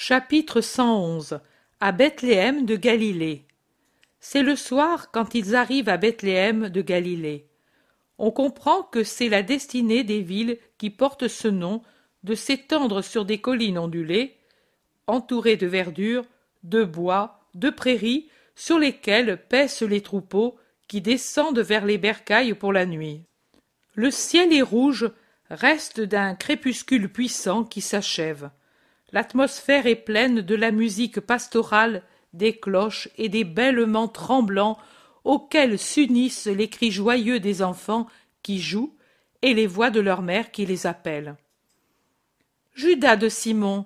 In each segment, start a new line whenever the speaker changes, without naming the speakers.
Chapitre 111 À Bethléem de Galilée C'est le soir quand ils arrivent à Bethléem de Galilée. On comprend que c'est la destinée des villes qui portent ce nom de s'étendre sur des collines ondulées, entourées de verdure, de bois, de prairies, sur lesquelles paissent les troupeaux qui descendent vers les bercailles pour la nuit. Le ciel est rouge, reste d'un crépuscule puissant qui s'achève. L'atmosphère est pleine de la musique pastorale, des cloches et des bêlements tremblants auxquels s'unissent les cris joyeux des enfants qui jouent et les voix de leur mère qui les appelle. Judas de Simon,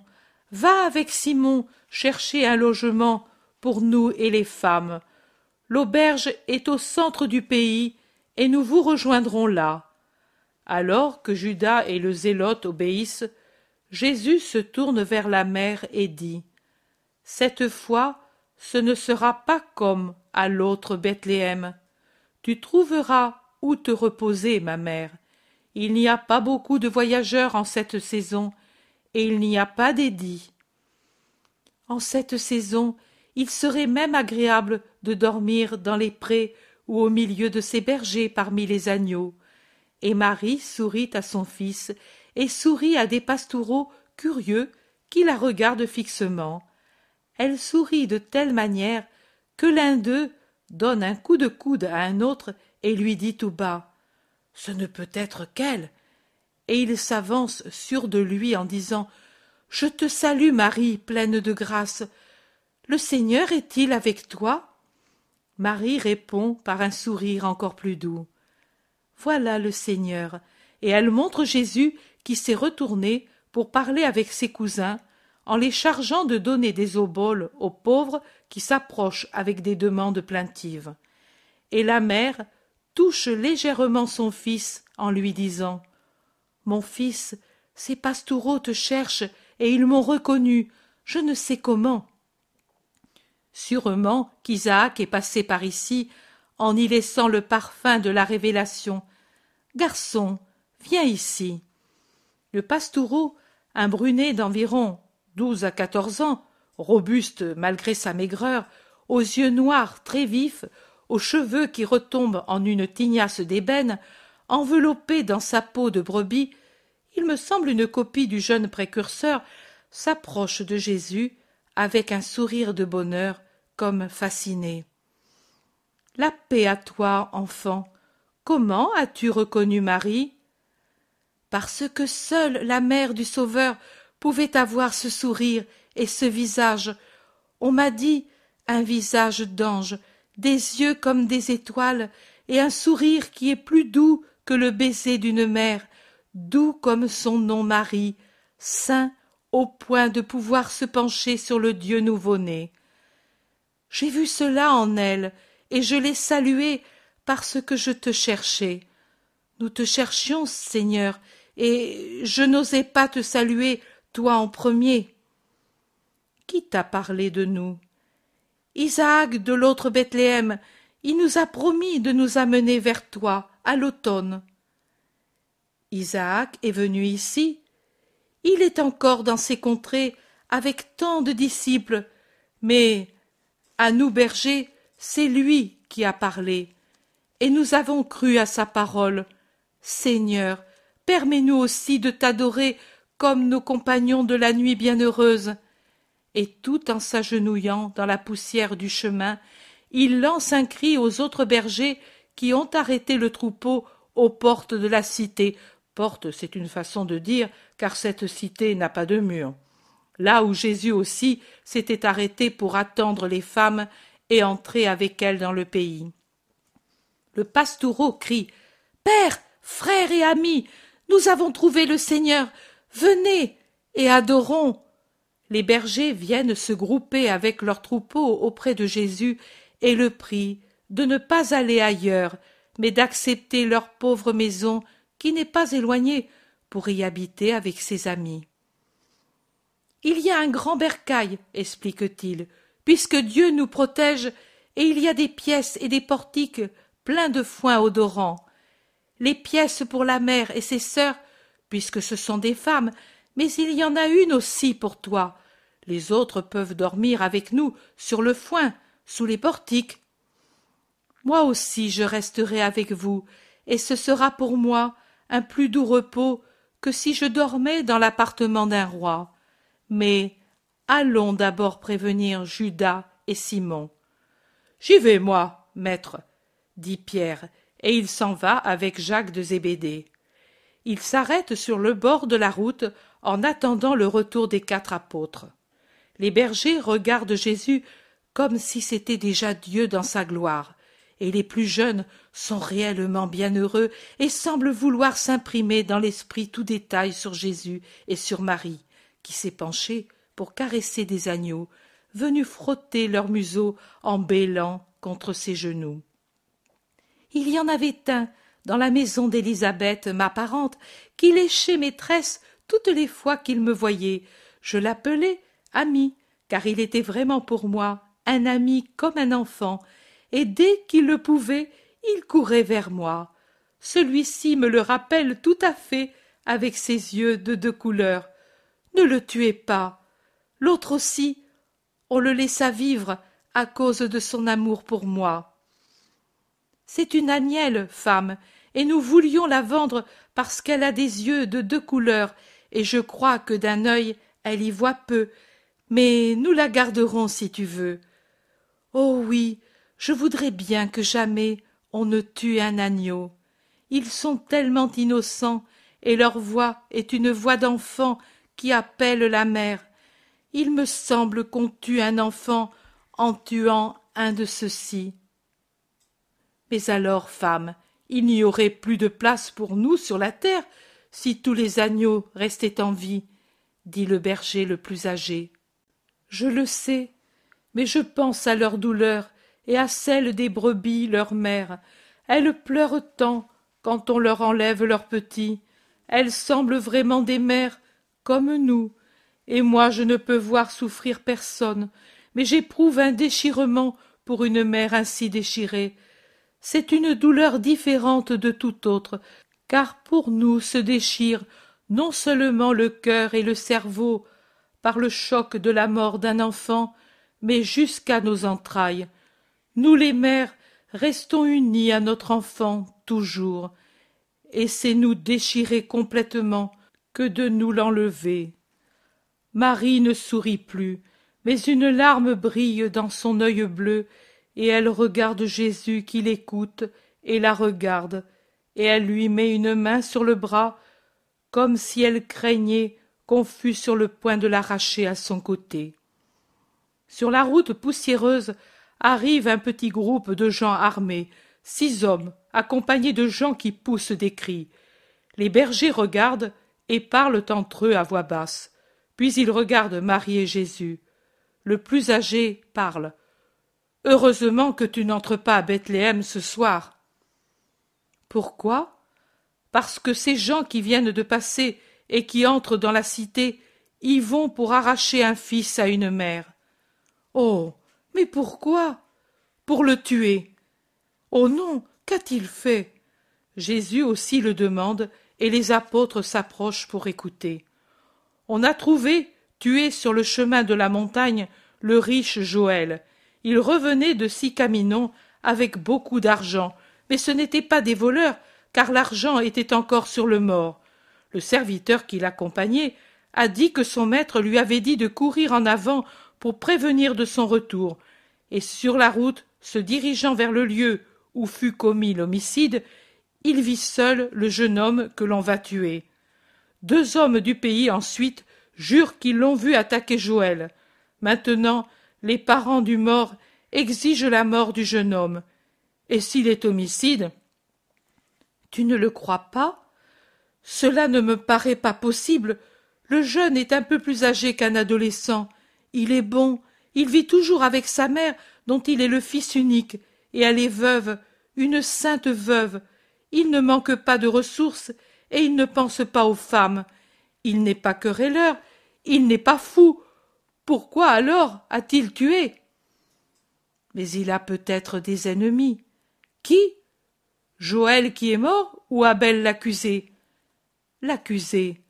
va avec Simon chercher un logement pour nous et les femmes. L'auberge est au centre du pays, et nous vous rejoindrons là. Alors que Judas et le zélote obéissent, Jésus se tourne vers la mère et dit Cette fois, ce ne sera pas comme à l'autre Bethléem. Tu trouveras où te reposer, ma mère. Il n'y a pas beaucoup de voyageurs en cette saison, et il n'y a pas d'édit. En cette saison, il serait même agréable de dormir dans les prés ou au milieu de ces bergers parmi les agneaux. Et Marie sourit à son fils et sourit à des pastoureaux curieux qui la regardent fixement. Elle sourit de telle manière que l'un d'eux donne un coup de coude à un autre et lui dit tout bas Ce ne peut être qu'elle. Et il s'avance sûr de lui en disant Je te salue, Marie, pleine de grâce. Le Seigneur est-il avec toi? Marie répond par un sourire encore plus doux. Voilà le Seigneur. Et elle montre Jésus qui s'est retourné pour parler avec ses cousins, en les chargeant de donner des oboles aux pauvres qui s'approchent avec des demandes plaintives. Et la mère touche légèrement son fils en lui disant Mon fils, ces pastoureaux te cherchent et ils m'ont reconnu, je ne sais comment. Sûrement qu'Isaac est passé par ici en y laissant le parfum de la révélation. Garçon, viens ici. Le pastoureau, un brunet d'environ douze à quatorze ans, robuste malgré sa maigreur, aux yeux noirs très vifs, aux cheveux qui retombent en une tignasse d'ébène, enveloppé dans sa peau de brebis, il me semble une copie du jeune précurseur, s'approche de Jésus avec un sourire de bonheur comme fasciné. La paix à toi, enfant. Comment as-tu reconnu Marie? Parce que seule la mère du Sauveur pouvait avoir ce sourire et ce visage. On m'a dit un visage d'ange, des yeux comme des étoiles, et un sourire qui est plus doux que le baiser d'une mère, doux comme son nom Marie, saint au point de pouvoir se pencher sur le Dieu nouveau-né. J'ai vu cela en elle, et je l'ai saluée parce que je te cherchais. Nous te cherchions, Seigneur, et je n'osais pas te saluer, toi en premier. Qui t'a parlé de nous? Isaac de l'autre Bethléem, il nous a promis de nous amener vers toi à l'automne. Isaac est venu ici. Il est encore dans ces contrées avec tant de disciples, mais à nous bergers, c'est lui qui a parlé, et nous avons cru à sa parole. Seigneur, permets-nous aussi de t'adorer comme nos compagnons de la nuit bienheureuse. Et tout en s'agenouillant dans la poussière du chemin, il lance un cri aux autres bergers qui ont arrêté le troupeau aux portes de la cité. Porte, c'est une façon de dire, car cette cité n'a pas de mur. Là où Jésus aussi s'était arrêté pour attendre les femmes et entrer avec elles dans le pays. Le pastoureau crie Père, frère et ami, nous avons trouvé le Seigneur. Venez et adorons. Les bergers viennent se grouper avec leurs troupeaux auprès de Jésus et le prient de ne pas aller ailleurs, mais d'accepter leur pauvre maison qui n'est pas éloignée pour y habiter avec ses amis. Il y a un grand bercail, explique-t-il, puisque Dieu nous protège, et il y a des pièces et des portiques pleins de foin odorant les pièces pour la mère et ses sœurs, puisque ce sont des femmes, mais il y en a une aussi pour toi. Les autres peuvent dormir avec nous sur le foin, sous les portiques. Moi aussi je resterai avec vous, et ce sera pour moi un plus doux repos que si je dormais dans l'appartement d'un roi. Mais allons d'abord prévenir Judas et Simon. J'y vais, moi, maître, dit Pierre, et il s'en va avec Jacques de Zébédée. Il s'arrête sur le bord de la route en attendant le retour des quatre apôtres. Les bergers regardent Jésus comme si c'était déjà Dieu dans sa gloire, et les plus jeunes sont réellement bienheureux et semblent vouloir s'imprimer dans l'esprit tout détail sur Jésus et sur Marie, qui s'est penchée pour caresser des agneaux, venus frotter leur museau en bêlant contre ses genoux. Il y en avait un dans la maison d'Élisabeth, ma parente, qui léchait maîtresse toutes les fois qu'il me voyait. Je l'appelais ami, car il était vraiment pour moi un ami comme un enfant, et dès qu'il le pouvait, il courait vers moi. Celui-ci me le rappelle tout à fait avec ses yeux de deux couleurs. Ne le tuez pas. L'autre aussi, on le laissa vivre à cause de son amour pour moi. C'est une agnelle, femme, et nous voulions la vendre parce qu'elle a des yeux de deux couleurs, et je crois que d'un œil elle y voit peu, mais nous la garderons si tu veux. Oh oui, je voudrais bien que jamais on ne tue un agneau. Ils sont tellement innocents, et leur voix est une voix d'enfant qui appelle la mère. Il me semble qu'on tue un enfant en tuant un de ceux-ci. Mais alors, femme, il n'y aurait plus de place pour nous sur la terre si tous les agneaux restaient en vie, dit le berger le plus âgé. Je le sais, mais je pense à leur douleur et à celle des brebis, leur mère. Elles pleurent tant quand on leur enlève leurs petits. Elles semblent vraiment des mères comme nous. Et moi je ne peux voir souffrir personne, mais j'éprouve un déchirement pour une mère ainsi déchirée. C'est une douleur différente de toute autre, car pour nous se déchire non seulement le cœur et le cerveau par le choc de la mort d'un enfant, mais jusqu'à nos entrailles. Nous les mères restons unies à notre enfant toujours, et c'est nous déchirer complètement que de nous l'enlever. Marie ne sourit plus, mais une larme brille dans son œil bleu, et elle regarde Jésus qui l'écoute et la regarde, et elle lui met une main sur le bras, comme si elle craignait qu'on fût sur le point de l'arracher à son côté. Sur la route poussiéreuse arrive un petit groupe de gens armés, six hommes, accompagnés de gens qui poussent des cris. Les bergers regardent et parlent entre eux à voix basse. Puis ils regardent Marie et Jésus. Le plus âgé parle. Heureusement que tu n'entres pas à Bethléem ce soir. Pourquoi? Parce que ces gens qui viennent de passer et qui entrent dans la cité y vont pour arracher un fils à une mère. Oh. Mais pourquoi? Pour le tuer. Oh non. Qu'a-t-il fait? Jésus aussi le demande, et les apôtres s'approchent pour écouter. On a trouvé, tué sur le chemin de la montagne, le riche Joël, il revenait de Sicaminon avec beaucoup d'argent, mais ce n'étaient pas des voleurs, car l'argent était encore sur le mort. Le serviteur qui l'accompagnait a dit que son maître lui avait dit de courir en avant pour prévenir de son retour, et sur la route, se dirigeant vers le lieu où fut commis l'homicide, il vit seul le jeune homme que l'on va tuer. Deux hommes du pays ensuite jurent qu'ils l'ont vu attaquer Joël. Maintenant, les parents du mort exigent la mort du jeune homme. Et s'il est homicide Tu ne le crois pas? Cela ne me paraît pas possible. Le jeune est un peu plus âgé qu'un adolescent. Il est bon, il vit toujours avec sa mère, dont il est le fils unique, et elle est veuve, une sainte veuve. Il ne manque pas de ressources, et il ne pense pas aux femmes. Il n'est pas querelleur, il n'est pas fou, pourquoi alors a-t-il tué? Mais il a peut-être des ennemis. Qui? Joël qui est mort ou Abel l'accusé? L'accusé.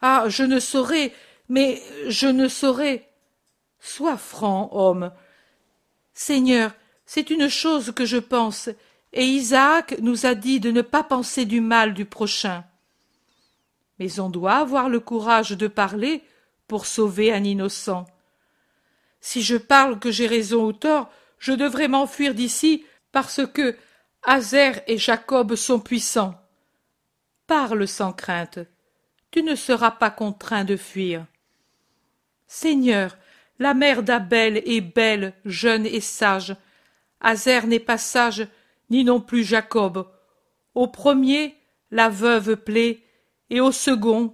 Ah, je ne saurais, mais je ne saurais. Sois franc, homme. Seigneur, c'est une chose que je pense, et Isaac nous a dit de ne pas penser du mal du prochain. Mais on doit avoir le courage de parler pour sauver un innocent. Si je parle que j'ai raison ou tort, je devrais m'enfuir d'ici parce que Azer et Jacob sont puissants. Parle sans crainte. Tu ne seras pas contraint de fuir. Seigneur, la mère d'Abel est belle, jeune et sage. Azer n'est pas sage, ni non plus Jacob. Au premier, la veuve plaît, et au second,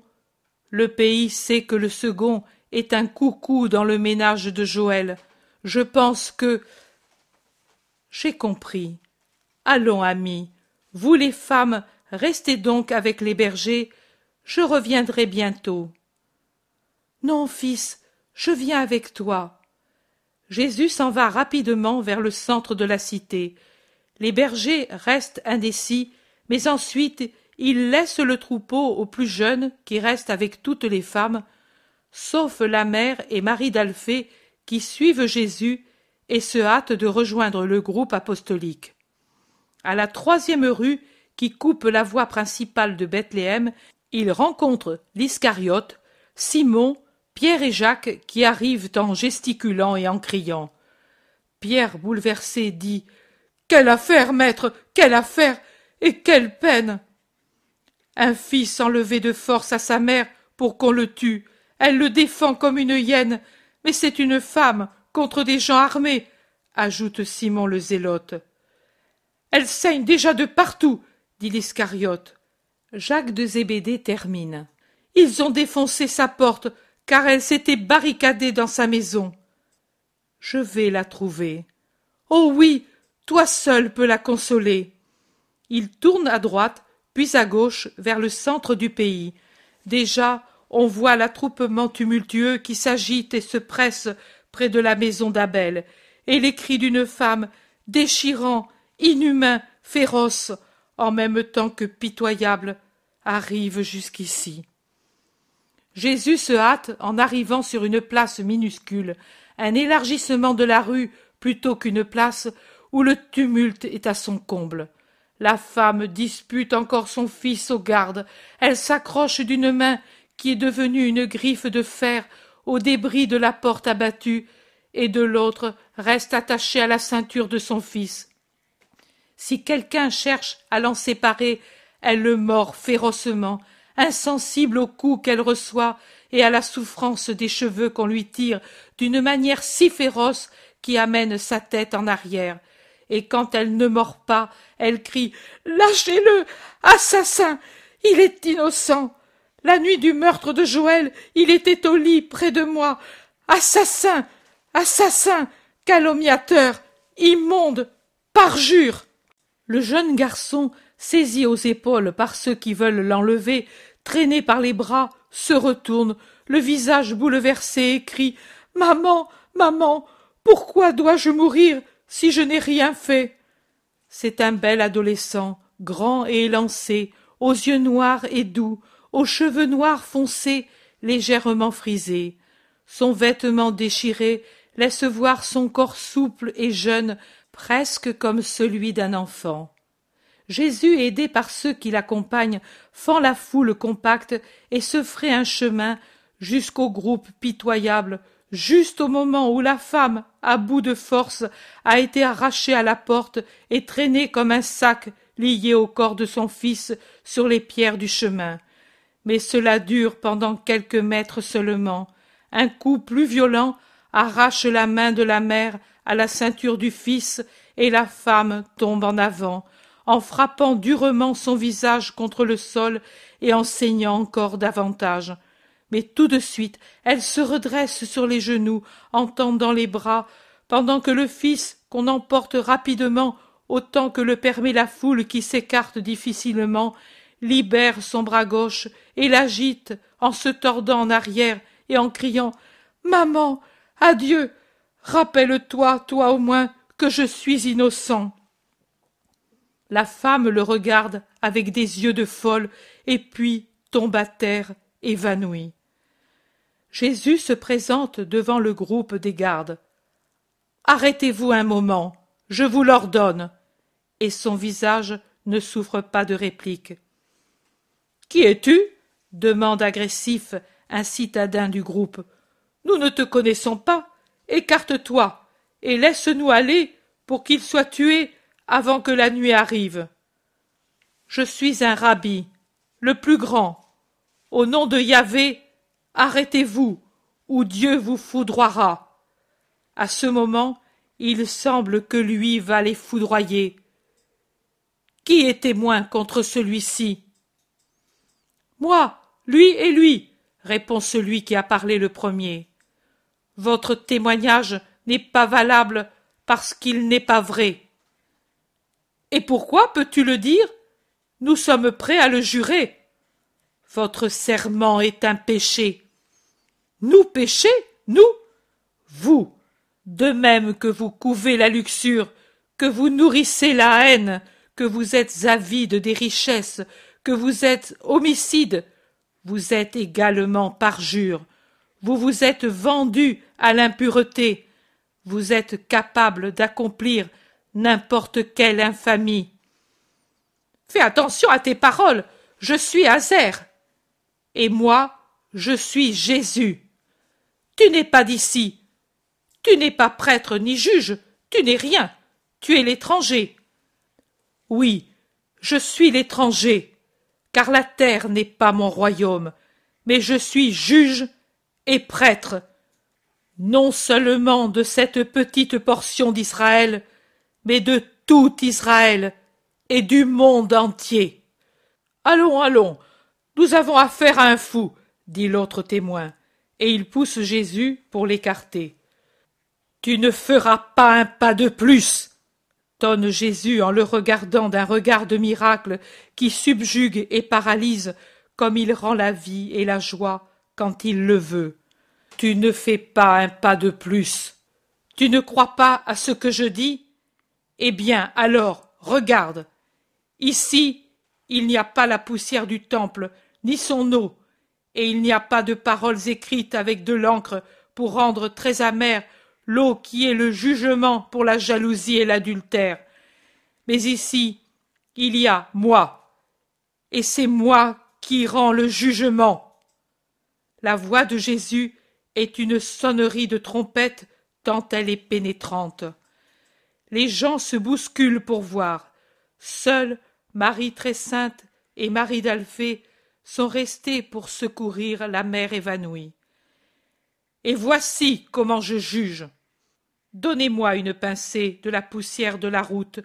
le pays sait que le second est un coucou dans le ménage de Joël. Je pense que. J'ai compris. Allons, amis, vous les femmes, restez donc avec les bergers, je reviendrai bientôt. Non, fils, je viens avec toi. Jésus s'en va rapidement vers le centre de la cité. Les bergers restent indécis, mais ensuite il laisse le troupeau aux plus jeunes qui restent avec toutes les femmes, sauf la mère et Marie d'Alphée qui suivent Jésus et se hâtent de rejoindre le groupe apostolique. À la troisième rue qui coupe la voie principale de Bethléem, il rencontre l'Iscariote, Simon, Pierre et Jacques qui arrivent en gesticulant et en criant. Pierre, bouleversé, dit Quelle affaire, maître Quelle affaire Et quelle peine Un fils enlevé de force à sa mère pour qu'on le tue. Elle le défend comme une hyène, mais c'est une femme contre des gens armés, ajoute Simon le zélote. Elle saigne déjà de partout, dit l'Iscariote. Jacques de Zébédée termine. Ils ont défoncé sa porte, car elle s'était barricadée dans sa maison. Je vais la trouver. Oh oui, toi seul peux la consoler. Il tourne à droite, puis à gauche, vers le centre du pays. Déjà, on voit l'attroupement tumultueux qui s'agite et se presse près de la maison d'Abel, et les cris d'une femme, déchirants, inhumains, féroces, en même temps que pitoyables, arrivent jusqu'ici. Jésus se hâte en arrivant sur une place minuscule, un élargissement de la rue plutôt qu'une place où le tumulte est à son comble. La femme dispute encore son fils aux gardes, elle s'accroche d'une main qui est devenue une griffe de fer au débris de la porte abattue, et de l'autre reste attachée à la ceinture de son fils. Si quelqu'un cherche à l'en séparer, elle le mord férocement, insensible au coup qu'elle reçoit et à la souffrance des cheveux qu'on lui tire d'une manière si féroce qui amène sa tête en arrière. Et quand elle ne mord pas, elle crie Lâchez-le Assassin Il est innocent la nuit du meurtre de Joël, il était au lit près de moi. Assassin. Assassin. Calomniateur. Immonde. Parjure. Le jeune garçon, saisi aux épaules par ceux qui veulent l'enlever, traîné par les bras, se retourne, le visage bouleversé, et crie Maman, maman, pourquoi dois-je mourir si je n'ai rien fait? C'est un bel adolescent, grand et élancé, aux yeux noirs et doux, aux cheveux noirs foncés, légèrement frisés. Son vêtement déchiré laisse voir son corps souple et jeune, presque comme celui d'un enfant. Jésus, aidé par ceux qui l'accompagnent, fend la foule compacte et se ferait un chemin jusqu'au groupe pitoyable, juste au moment où la femme, à bout de force, a été arrachée à la porte et traînée comme un sac lié au corps de son fils sur les pierres du chemin mais cela dure pendant quelques mètres seulement. Un coup plus violent arrache la main de la mère à la ceinture du fils, et la femme tombe en avant, en frappant durement son visage contre le sol et en saignant encore davantage. Mais tout de suite elle se redresse sur les genoux, en tendant les bras, pendant que le fils, qu'on emporte rapidement autant que le permet la foule qui s'écarte difficilement, libère son bras gauche et l'agite en se tordant en arrière et en criant Maman, adieu. Rappelle-toi, toi au moins, que je suis innocent. La femme le regarde avec des yeux de folle et puis tombe à terre évanouie. Jésus se présente devant le groupe des gardes. Arrêtez-vous un moment, je vous l'ordonne. Et son visage ne souffre pas de réplique. Qui es-tu? demande agressif un citadin du groupe. Nous ne te connaissons pas. Écarte-toi et laisse-nous aller pour qu'il soit tué avant que la nuit arrive. Je suis un rabbi, le plus grand. Au nom de Yahvé, arrêtez-vous, ou Dieu vous foudroiera. À ce moment, il semble que lui va les foudroyer. Qui est témoin contre celui-ci? Moi, lui et lui, répond celui qui a parlé le premier. Votre témoignage n'est pas valable parce qu'il n'est pas vrai. Et pourquoi peux-tu le dire? Nous sommes prêts à le jurer. Votre serment est un péché. Nous pécher Nous? Vous De même que vous couvez la luxure, que vous nourrissez la haine, que vous êtes avide des richesses, vous êtes homicide, vous êtes également parjure. Vous vous êtes vendu à l'impureté. Vous êtes capable d'accomplir n'importe quelle infamie. Fais attention à tes paroles. Je suis Azer. Et moi, je suis Jésus. Tu n'es pas d'ici. Tu n'es pas prêtre ni juge. Tu n'es rien. Tu es l'étranger. Oui, je suis l'étranger, car la terre n'est pas mon royaume, mais je suis juge et prêtre, non seulement de cette petite portion d'Israël, mais de tout Israël et du monde entier. Allons, allons, nous avons affaire à un fou, dit l'autre témoin, et il pousse Jésus pour l'écarter. Tu ne feras pas un pas de plus, tonne Jésus en le regardant d'un regard de miracle qui subjugue et paralyse comme il rend la vie et la joie quand il le veut. Tu ne fais pas un pas de plus. Tu ne crois pas à ce que je dis? Eh bien, alors, regarde. Ici, il n'y a pas la poussière du temple, ni son eau, et il n'y a pas de paroles écrites avec de l'encre pour rendre très amère l'eau qui est le jugement pour la jalousie et l'adultère. Mais ici, il y a moi, et c'est moi qui rends le jugement. La voix de Jésus est une sonnerie de trompette tant elle est pénétrante. Les gens se bousculent pour voir. Seuls Marie très sainte et Marie d'Alphée sont restés pour secourir la mère évanouie. Et voici comment je juge. Donnez-moi une pincée de la poussière de la route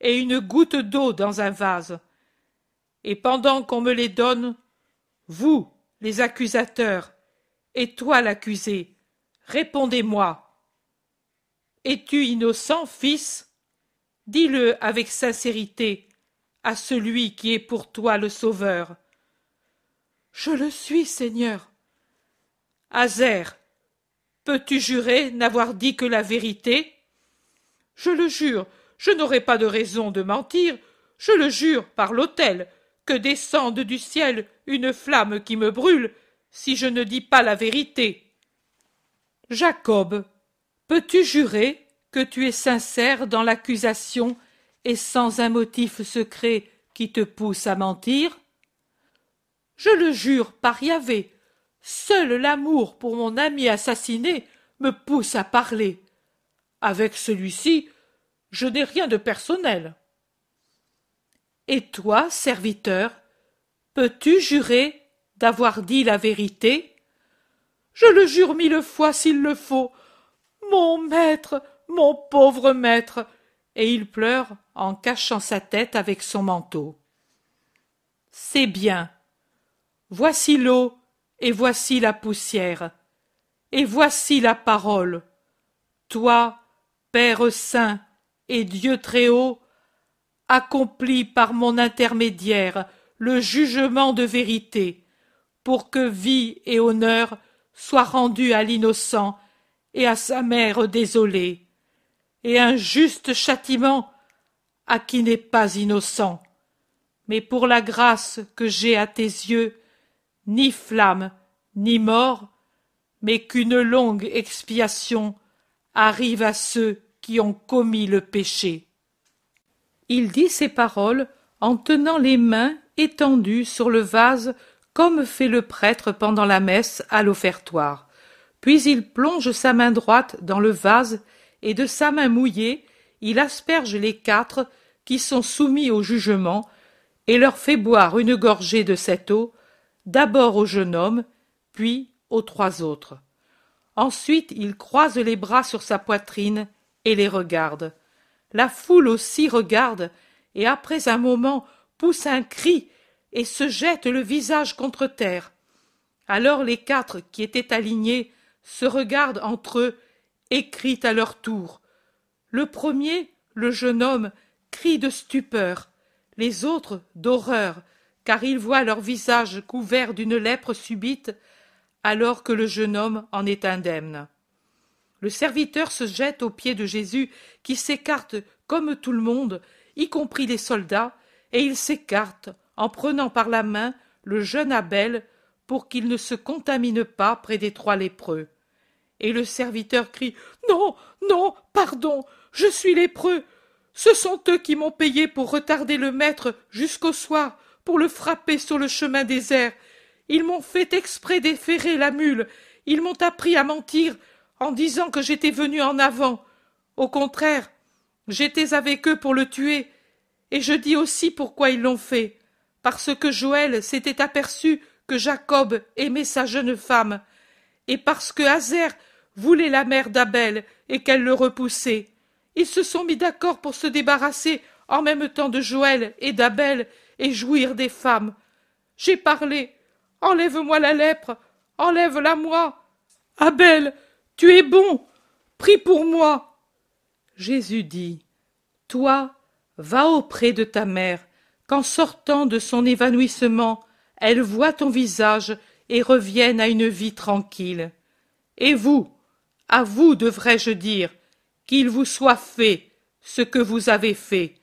et une goutte d'eau dans un vase. Et pendant qu'on me les donne, vous, les accusateurs, et toi l'accusé, répondez-moi. Es-tu innocent, fils? Dis-le avec sincérité à celui qui est pour toi le Sauveur. Je le suis, Seigneur. Peux-tu jurer n'avoir dit que la vérité? Je le jure, je n'aurai pas de raison de mentir. Je le jure par l'autel, que descende du ciel une flamme qui me brûle si je ne dis pas la vérité. Jacob, peux-tu jurer que tu es sincère dans l'accusation et sans un motif secret qui te pousse à mentir? Je le jure par Yahvé, Seul l'amour pour mon ami assassiné me pousse à parler. Avec celui-ci, je n'ai rien de personnel. Et toi, serviteur, peux-tu jurer d'avoir dit la vérité? Je le jure mille fois s'il le faut. Mon maître, mon pauvre maître. Et il pleure en cachant sa tête avec son manteau. C'est bien. Voici l'eau et voici la poussière, et voici la parole. Toi, Père saint et Dieu très haut, accomplis par mon intermédiaire le jugement de vérité, pour que vie et honneur soient rendus à l'innocent et à sa mère désolée, et un juste châtiment à qui n'est pas innocent. Mais pour la grâce que j'ai à tes yeux, ni flamme, ni mort, mais qu'une longue expiation arrive à ceux qui ont commis le péché. Il dit ces paroles en tenant les mains étendues sur le vase comme fait le prêtre pendant la messe à l'offertoire. Puis il plonge sa main droite dans le vase et de sa main mouillée il asperge les quatre qui sont soumis au jugement et leur fait boire une gorgée de cette eau, d'abord au jeune homme, puis aux trois autres. Ensuite il croise les bras sur sa poitrine et les regarde. La foule aussi regarde, et après un moment pousse un cri et se jette le visage contre terre. Alors les quatre qui étaient alignés se regardent entre eux et crient à leur tour. Le premier, le jeune homme, crie de stupeur, les autres d'horreur, car ils voient leur visage couvert d'une lèpre subite, alors que le jeune homme en est indemne. Le serviteur se jette aux pieds de Jésus, qui s'écarte comme tout le monde, y compris les soldats, et il s'écarte en prenant par la main le jeune Abel pour qu'il ne se contamine pas près des trois lépreux. Et le serviteur crie Non, non, pardon, je suis lépreux. Ce sont eux qui m'ont payé pour retarder le maître jusqu'au soir, pour le frapper sur le chemin désert. Ils m'ont fait exprès d'efférer la mule. Ils m'ont appris à mentir en disant que j'étais venu en avant. Au contraire, j'étais avec eux pour le tuer. Et je dis aussi pourquoi ils l'ont fait. Parce que Joël s'était aperçu que Jacob aimait sa jeune femme, et parce que Hazer voulait la mère d'Abel et qu'elle le repoussait. Ils se sont mis d'accord pour se débarrasser en même temps de Joël et d'Abel et jouir des femmes. J'ai parlé. Enlève-moi la lèpre. Enlève-la moi. Abel, tu es bon. Prie pour moi. Jésus dit. Toi, va auprès de ta mère, qu'en sortant de son évanouissement, elle voit ton visage et revienne à une vie tranquille. Et vous, à vous devrais-je dire, qu'il vous soit fait ce que vous avez fait,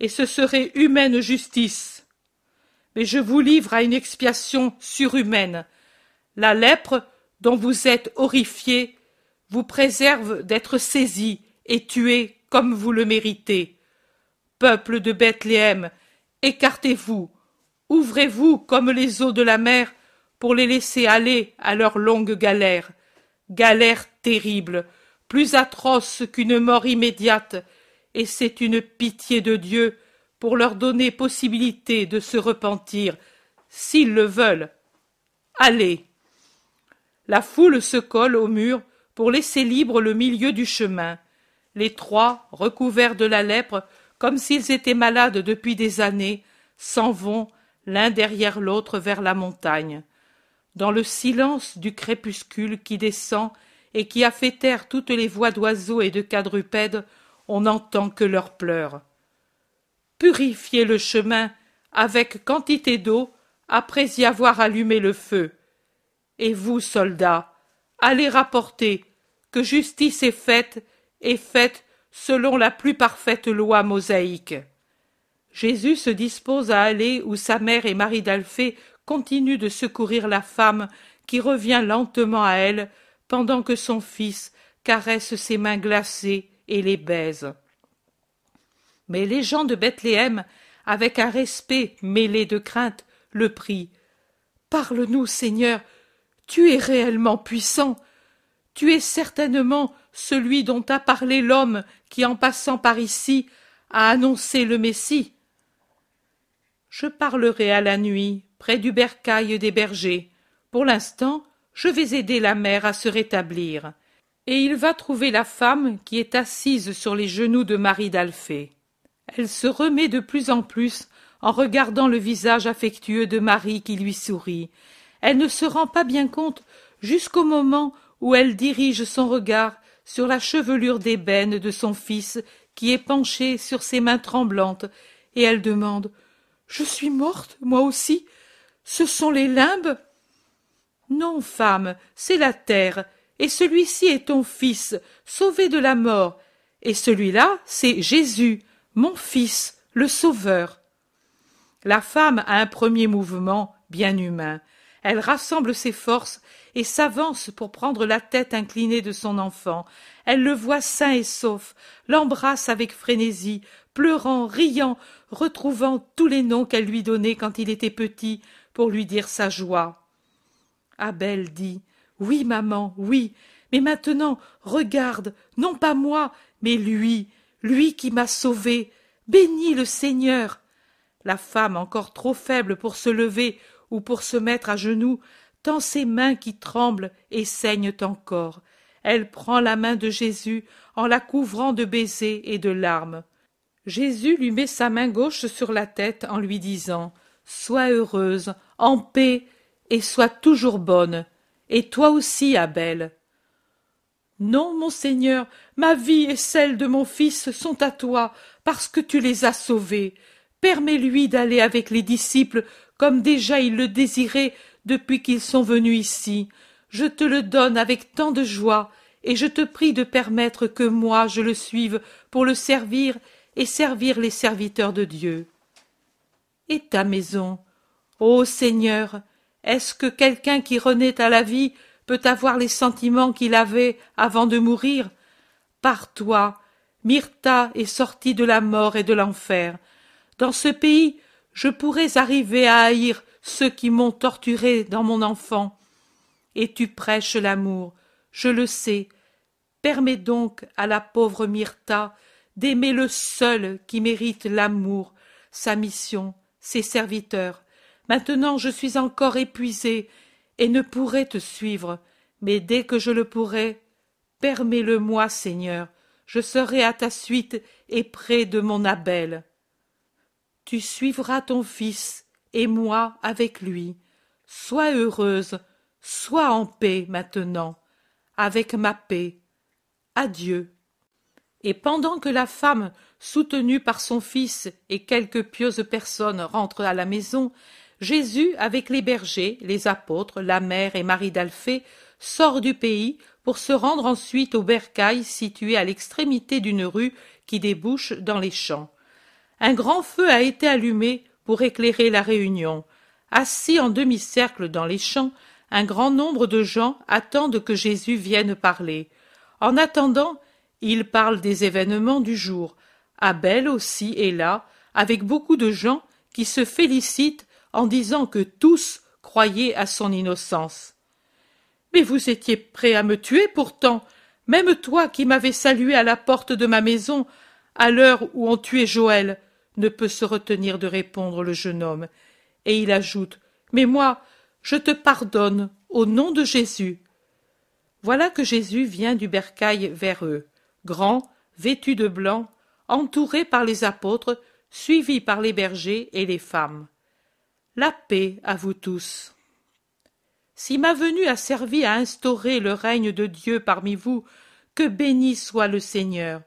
et ce serait humaine justice. Mais je vous livre à une expiation surhumaine. La lèpre, dont vous êtes horrifié, vous préserve d'être saisi et tué comme vous le méritez. Peuple de Bethléem, écartez-vous, ouvrez-vous comme les eaux de la mer pour les laisser aller à leur longue galère, galère terrible, plus atroce qu'une mort immédiate, et c'est une pitié de Dieu pour leur donner possibilité de se repentir, s'ils le veulent. Allez. La foule se colle au mur pour laisser libre le milieu du chemin. Les trois, recouverts de la lèpre, comme s'ils étaient malades depuis des années, s'en vont l'un derrière l'autre vers la montagne. Dans le silence du crépuscule qui descend et qui a fait taire toutes les voix d'oiseaux et de quadrupèdes, on n'entend que leurs pleurs. Purifiez le chemin avec quantité d'eau après y avoir allumé le feu. Et vous, soldats, allez rapporter que justice est faite et faite selon la plus parfaite loi mosaïque. Jésus se dispose à aller où sa mère et Marie d'Alphée continuent de secourir la femme qui revient lentement à elle pendant que son fils caresse ses mains glacées et les baise. Mais les gens de Bethléem, avec un respect mêlé de crainte, le prient. Parle-nous, Seigneur, tu es réellement puissant. Tu es certainement celui dont a parlé l'homme qui, en passant par ici, a annoncé le Messie. Je parlerai à la nuit, près du bercail des bergers. Pour l'instant, je vais aider la mère à se rétablir. Et il va trouver la femme qui est assise sur les genoux de Marie d'Alphée. Elle se remet de plus en plus en regardant le visage affectueux de Marie qui lui sourit. Elle ne se rend pas bien compte jusqu'au moment où elle dirige son regard sur la chevelure d'ébène de son fils qui est penché sur ses mains tremblantes, et elle demande Je suis morte, moi aussi? Ce sont les limbes non, femme, c'est la terre, et celui-ci est ton fils, sauvé de la mort, et celui-là, c'est Jésus, mon fils, le Sauveur. La femme a un premier mouvement bien humain. Elle rassemble ses forces et s'avance pour prendre la tête inclinée de son enfant. Elle le voit sain et sauf, l'embrasse avec frénésie, pleurant, riant, retrouvant tous les noms qu'elle lui donnait quand il était petit, pour lui dire sa joie. Abel dit. Oui, maman, oui. Mais maintenant, regarde, non pas moi, mais lui, lui qui m'a sauvé. Bénis le Seigneur. La femme, encore trop faible pour se lever ou pour se mettre à genoux, tend ses mains qui tremblent et saignent encore. Elle prend la main de Jésus en la couvrant de baisers et de larmes. Jésus lui met sa main gauche sur la tête en lui disant Sois heureuse, en paix, et sois toujours bonne. Et toi aussi, Abel. Non, mon Seigneur, ma vie et celle de mon fils sont à toi, parce que tu les as sauvés. Permets-lui d'aller avec les disciples, comme déjà il le désirait depuis qu'ils sont venus ici. Je te le donne avec tant de joie, et je te prie de permettre que moi je le suive pour le servir et servir les serviteurs de Dieu. Et ta maison, ô Seigneur, est-ce que quelqu'un qui renaît à la vie peut avoir les sentiments qu'il avait avant de mourir? Par toi, Myrta est sortie de la mort et de l'enfer. Dans ce pays, je pourrais arriver à haïr ceux qui m'ont torturé dans mon enfant. Et tu prêches l'amour, je le sais. Permets donc à la pauvre Myrta d'aimer le seul qui mérite l'amour, sa mission, ses serviteurs, Maintenant je suis encore épuisé et ne pourrai te suivre, mais dès que je le pourrai, permets-le-moi, Seigneur, je serai à ta suite et près de mon Abel. Tu suivras ton fils, et moi avec lui. Sois heureuse, sois en paix maintenant, avec ma paix. Adieu. Et pendant que la femme, soutenue par son fils et quelques pieuses personnes rentrent à la maison, Jésus, avec les bergers, les apôtres, la mère et Marie d'Alphée, sort du pays pour se rendre ensuite au bercail situé à l'extrémité d'une rue qui débouche dans les champs. Un grand feu a été allumé pour éclairer la réunion. Assis en demi-cercle dans les champs, un grand nombre de gens attendent que Jésus vienne parler. En attendant, il parle des événements du jour. Abel aussi est là, avec beaucoup de gens qui se félicitent en disant que tous croyaient à son innocence. Mais vous étiez prêt à me tuer pourtant, même toi qui m'avais salué à la porte de ma maison, à l'heure où on tuait Joël, ne peut se retenir de répondre le jeune homme. Et il ajoute. Mais moi, je te pardonne au nom de Jésus. Voilà que Jésus vient du bercail vers eux, grand, vêtu de blanc, entouré par les apôtres, suivi par les bergers et les femmes. La paix à vous tous. Si ma venue a servi à instaurer le règne de Dieu parmi vous, que béni soit le Seigneur.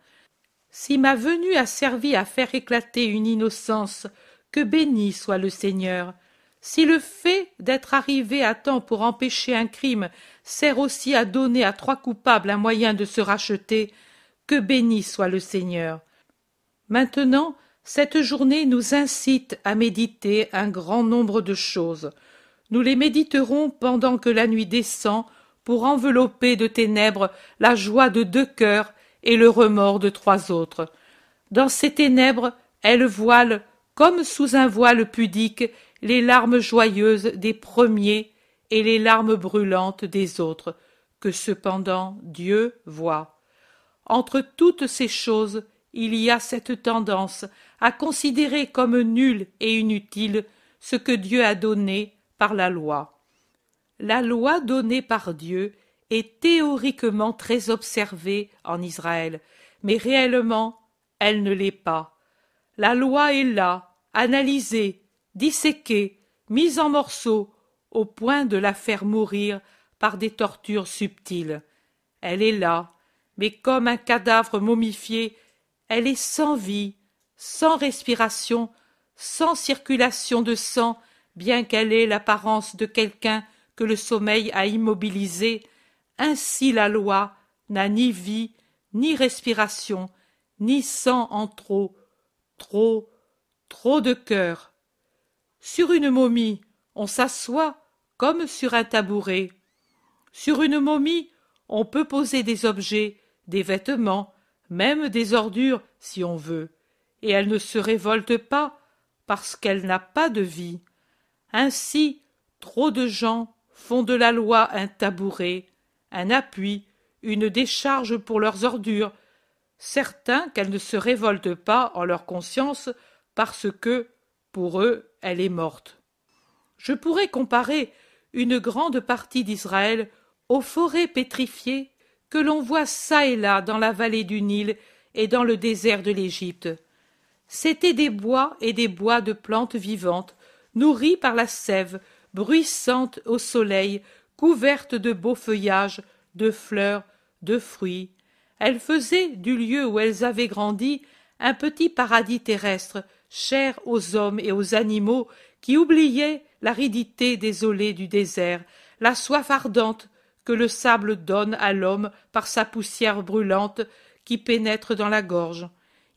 Si ma venue a servi à faire éclater une innocence, que béni soit le Seigneur. Si le fait d'être arrivé à temps pour empêcher un crime sert aussi à donner à trois coupables un moyen de se racheter, que béni soit le Seigneur. Maintenant, cette journée nous incite à méditer un grand nombre de choses. Nous les méditerons pendant que la nuit descend pour envelopper de ténèbres la joie de deux cœurs et le remords de trois autres. Dans ces ténèbres, elles voilent, comme sous un voile pudique, les larmes joyeuses des premiers et les larmes brûlantes des autres, que cependant Dieu voit. Entre toutes ces choses, il y a cette tendance à considérer comme nul et inutile ce que Dieu a donné par la loi. La loi donnée par Dieu est théoriquement très observée en Israël, mais réellement elle ne l'est pas. La loi est là, analysée, disséquée, mise en morceaux, au point de la faire mourir par des tortures subtiles. Elle est là, mais comme un cadavre momifié elle est sans vie, sans respiration, sans circulation de sang, bien qu'elle ait l'apparence de quelqu'un que le sommeil a immobilisé, ainsi la loi n'a ni vie, ni respiration, ni sang en trop, trop, trop de cœur. Sur une momie, on s'assoit comme sur un tabouret. Sur une momie, on peut poser des objets, des vêtements, même des ordures, si on veut, et elle ne se révolte pas, parce qu'elle n'a pas de vie. Ainsi, trop de gens font de la loi un tabouret, un appui, une décharge pour leurs ordures, certains qu'elle ne se révolte pas en leur conscience parce que, pour eux, elle est morte. Je pourrais comparer une grande partie d'Israël aux forêts pétrifiées que l'on voit çà et là dans la vallée du Nil et dans le désert de l'Égypte. C'étaient des bois et des bois de plantes vivantes, nourris par la sève, bruissantes au soleil, couvertes de beaux feuillages, de fleurs, de fruits. Elles faisaient du lieu où elles avaient grandi un petit paradis terrestre, cher aux hommes et aux animaux qui oubliaient l'aridité désolée du désert, la soif ardente que le sable donne à l'homme par sa poussière brûlante qui pénètre dans la gorge.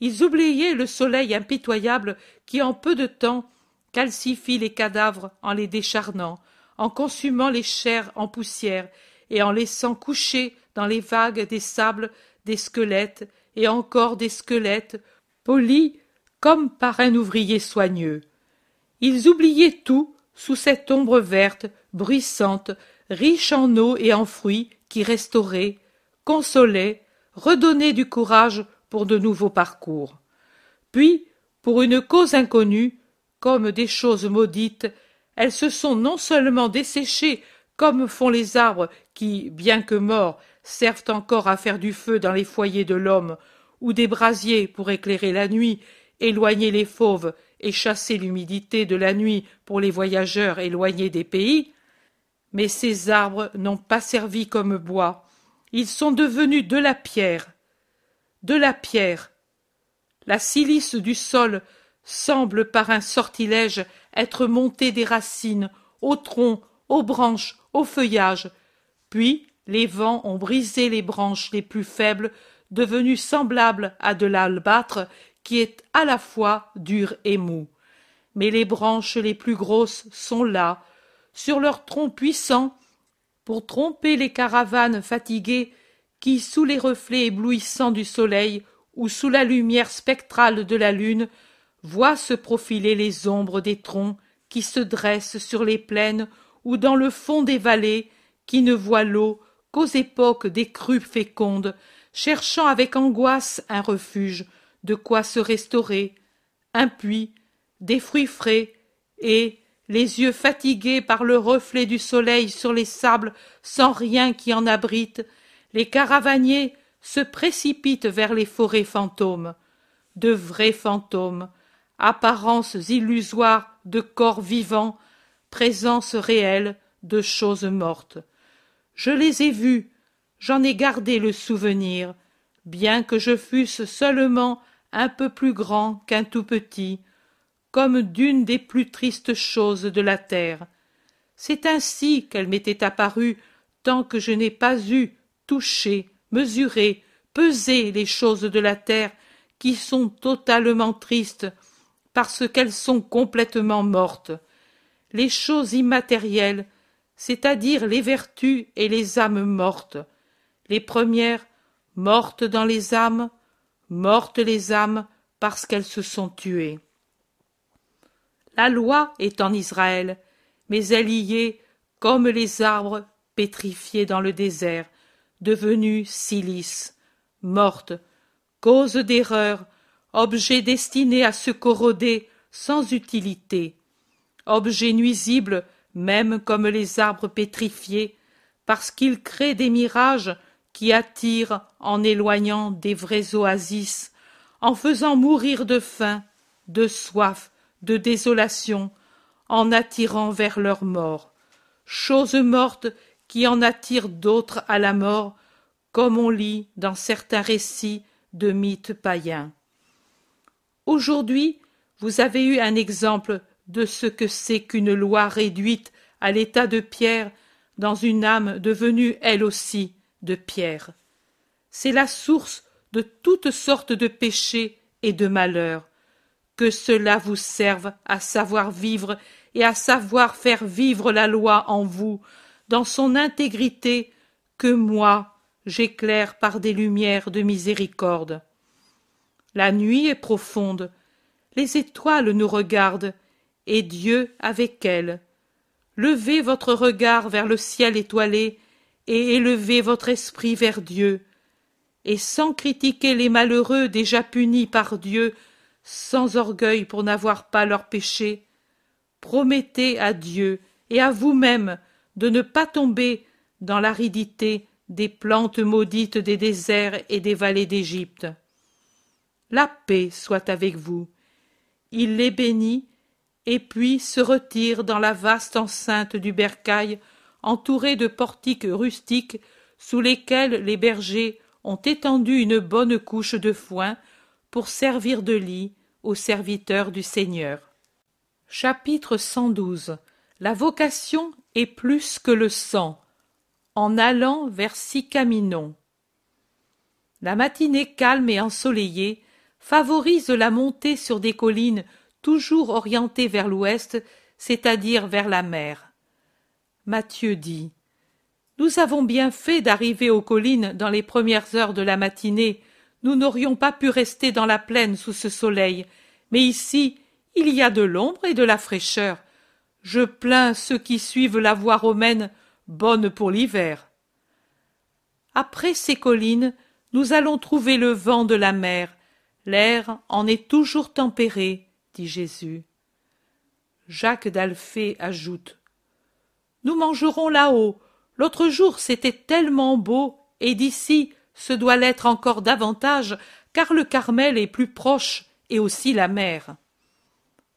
Ils oubliaient le soleil impitoyable qui en peu de temps calcifie les cadavres en les décharnant, en consumant les chairs en poussière et en laissant coucher dans les vagues des sables des squelettes et encore des squelettes polis comme par un ouvrier soigneux. Ils oubliaient tout sous cette ombre verte, bruissante, riche en eau et en fruits, qui restaurait, consolait, redonnait du courage pour de nouveaux parcours. Puis, pour une cause inconnue, comme des choses maudites, elles se sont non seulement desséchées comme font les arbres qui, bien que morts, servent encore à faire du feu dans les foyers de l'homme, ou des brasiers pour éclairer la nuit, éloigner les fauves et chasser l'humidité de la nuit pour les voyageurs éloignés des pays, mais ces arbres n'ont pas servi comme bois, ils sont devenus de la pierre. De la pierre. La silice du sol semble par un sortilège être montée des racines, au tronc, aux branches, au feuillage. Puis les vents ont brisé les branches les plus faibles, devenues semblables à de l'albâtre qui est à la fois dur et mou. Mais les branches les plus grosses sont là, sur leurs troncs puissants, pour tromper les caravanes fatiguées qui, sous les reflets éblouissants du soleil ou sous la lumière spectrale de la lune, voient se profiler les ombres des troncs qui se dressent sur les plaines ou dans le fond des vallées, qui ne voient l'eau qu'aux époques des crues fécondes, cherchant avec angoisse un refuge, de quoi se restaurer, un puits, des fruits frais, et, les yeux fatigués par le reflet du soleil sur les sables sans rien qui en abrite, les caravaniers se précipitent vers les forêts fantômes, de vrais fantômes, apparences illusoires de corps vivants, présence réelle de choses mortes. Je les ai vus, j'en ai gardé le souvenir, bien que je fusse seulement un peu plus grand qu'un tout petit, comme d'une des plus tristes choses de la terre. C'est ainsi qu'elle m'était apparue tant que je n'ai pas eu touché, mesuré, pesé les choses de la terre qui sont totalement tristes parce qu'elles sont complètement mortes. Les choses immatérielles, c'est-à-dire les vertus et les âmes mortes. Les premières, mortes dans les âmes, mortes les âmes parce qu'elles se sont tuées. La loi est en Israël, mais elle y est comme les arbres pétrifiés dans le désert, devenus silice, mortes, cause d'erreur, objet destiné à se corroder sans utilité, objet nuisible même comme les arbres pétrifiés, parce qu'ils créent des mirages qui attirent en éloignant des vrais oasis, en faisant mourir de faim, de soif, de désolation, en attirant vers leur mort, choses mortes qui en attirent d'autres à la mort, comme on lit dans certains récits de mythes païens. Aujourd'hui, vous avez eu un exemple de ce que c'est qu'une loi réduite à l'état de pierre dans une âme devenue elle aussi de pierre. C'est la source de toutes sortes de péchés et de malheurs. Que cela vous serve à savoir vivre et à savoir faire vivre la loi en vous, dans son intégrité, que moi j'éclaire par des lumières de miséricorde. La nuit est profonde, les étoiles nous regardent, et Dieu avec elles. Levez votre regard vers le ciel étoilé, et élevez votre esprit vers Dieu, et sans critiquer les malheureux déjà punis par Dieu, sans orgueil pour n'avoir pas leurs péchés, promettez à Dieu et à vous-même de ne pas tomber dans l'aridité des plantes maudites des déserts et des vallées d'Égypte. La paix soit avec vous. Il les bénit, et puis se retire dans la vaste enceinte du bercail, entourée de portiques rustiques sous lesquels les bergers ont étendu une bonne couche de foin pour servir de lit aux serviteurs du Seigneur. Chapitre 112 La vocation est plus que le sang. En allant vers Sicaminon. La matinée calme et ensoleillée favorise la montée sur des collines toujours orientées vers l'ouest, c'est-à-dire vers la mer. Matthieu dit nous avons bien fait d'arriver aux collines dans les premières heures de la matinée. Nous n'aurions pas pu rester dans la plaine sous ce soleil. Mais ici, il y a de l'ombre et de la fraîcheur. Je plains ceux qui suivent la voie romaine, bonne pour l'hiver. Après ces collines, nous allons trouver le vent de la mer. L'air en est toujours tempéré, dit Jésus. Jacques d'Alphée ajoute. Nous mangerons là-haut, L'autre jour c'était tellement beau, et d'ici ce doit l'être encore davantage, car le Carmel est plus proche, et aussi la mer.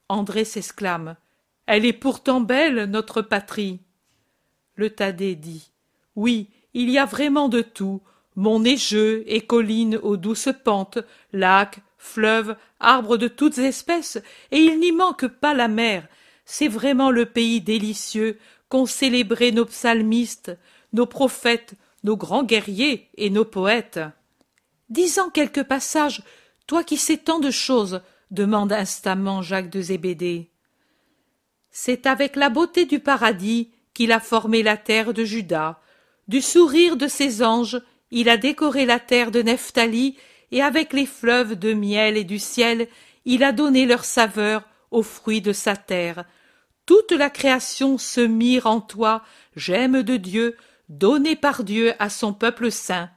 André s'exclame. Elle est pourtant belle, notre patrie. Le Thaddée dit. Oui, il y a vraiment de tout, monts neigeux et collines aux douces pentes, lacs, fleuves, arbres de toutes espèces, et il n'y manque pas la mer. C'est vraiment le pays délicieux qu'ont célébré nos psalmistes, nos prophètes, nos grands guerriers et nos poètes. Dis-en quelques passages, toi qui sais tant de choses, demande instamment Jacques de Zébédée. C'est avec la beauté du paradis qu'il a formé la terre de Juda. Du sourire de ses anges, il a décoré la terre de Nephtali, et avec les fleuves de miel et du ciel, il a donné leur saveur aux fruits de sa terre, toute la création se mire en toi, j'aime de Dieu, donnée par Dieu à son peuple saint.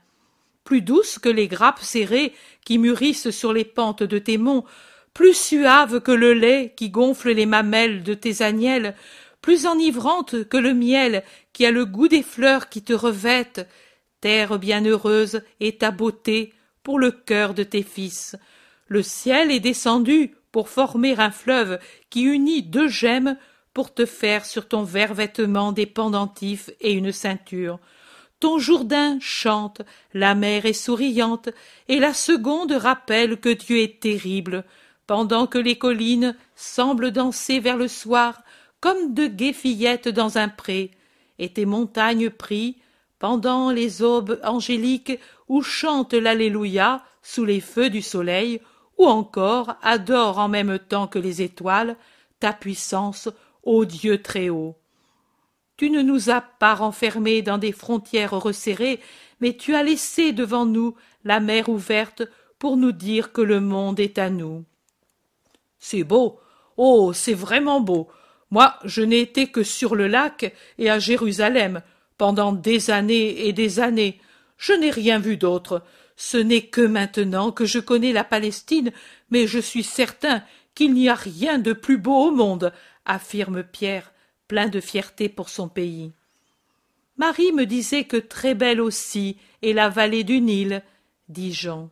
Plus douce que les grappes serrées qui mûrissent sur les pentes de tes monts, plus suave que le lait qui gonfle les mamelles de tes agnelles, plus enivrante que le miel qui a le goût des fleurs qui te revêtent, terre bienheureuse et ta beauté pour le cœur de tes fils. Le ciel est descendu pour former un fleuve qui unit deux gemmes pour te faire sur ton vert vêtement des pendentifs et une ceinture. Ton Jourdain chante, la mer est souriante, et la seconde rappelle que Dieu est terrible, pendant que les collines semblent danser vers le soir comme de gaies fillettes dans un pré, et tes montagnes prient, pendant les aubes angéliques où chante l'Alléluia sous les feux du soleil, ou encore adore en même temps que les étoiles ta puissance ô Dieu très haut. Tu ne nous as pas renfermés dans des frontières resserrées, mais tu as laissé devant nous la mer ouverte pour nous dire que le monde est à nous. C'est beau, oh, c'est vraiment beau. Moi, je n'ai été que sur le lac et à Jérusalem pendant des années et des années. Je n'ai rien vu d'autre. Ce n'est que maintenant que je connais la Palestine, mais je suis certain qu'il n'y a rien de plus beau au monde, affirme Pierre, plein de fierté pour son pays. Marie me disait que très belle aussi est la vallée du Nil, dit Jean.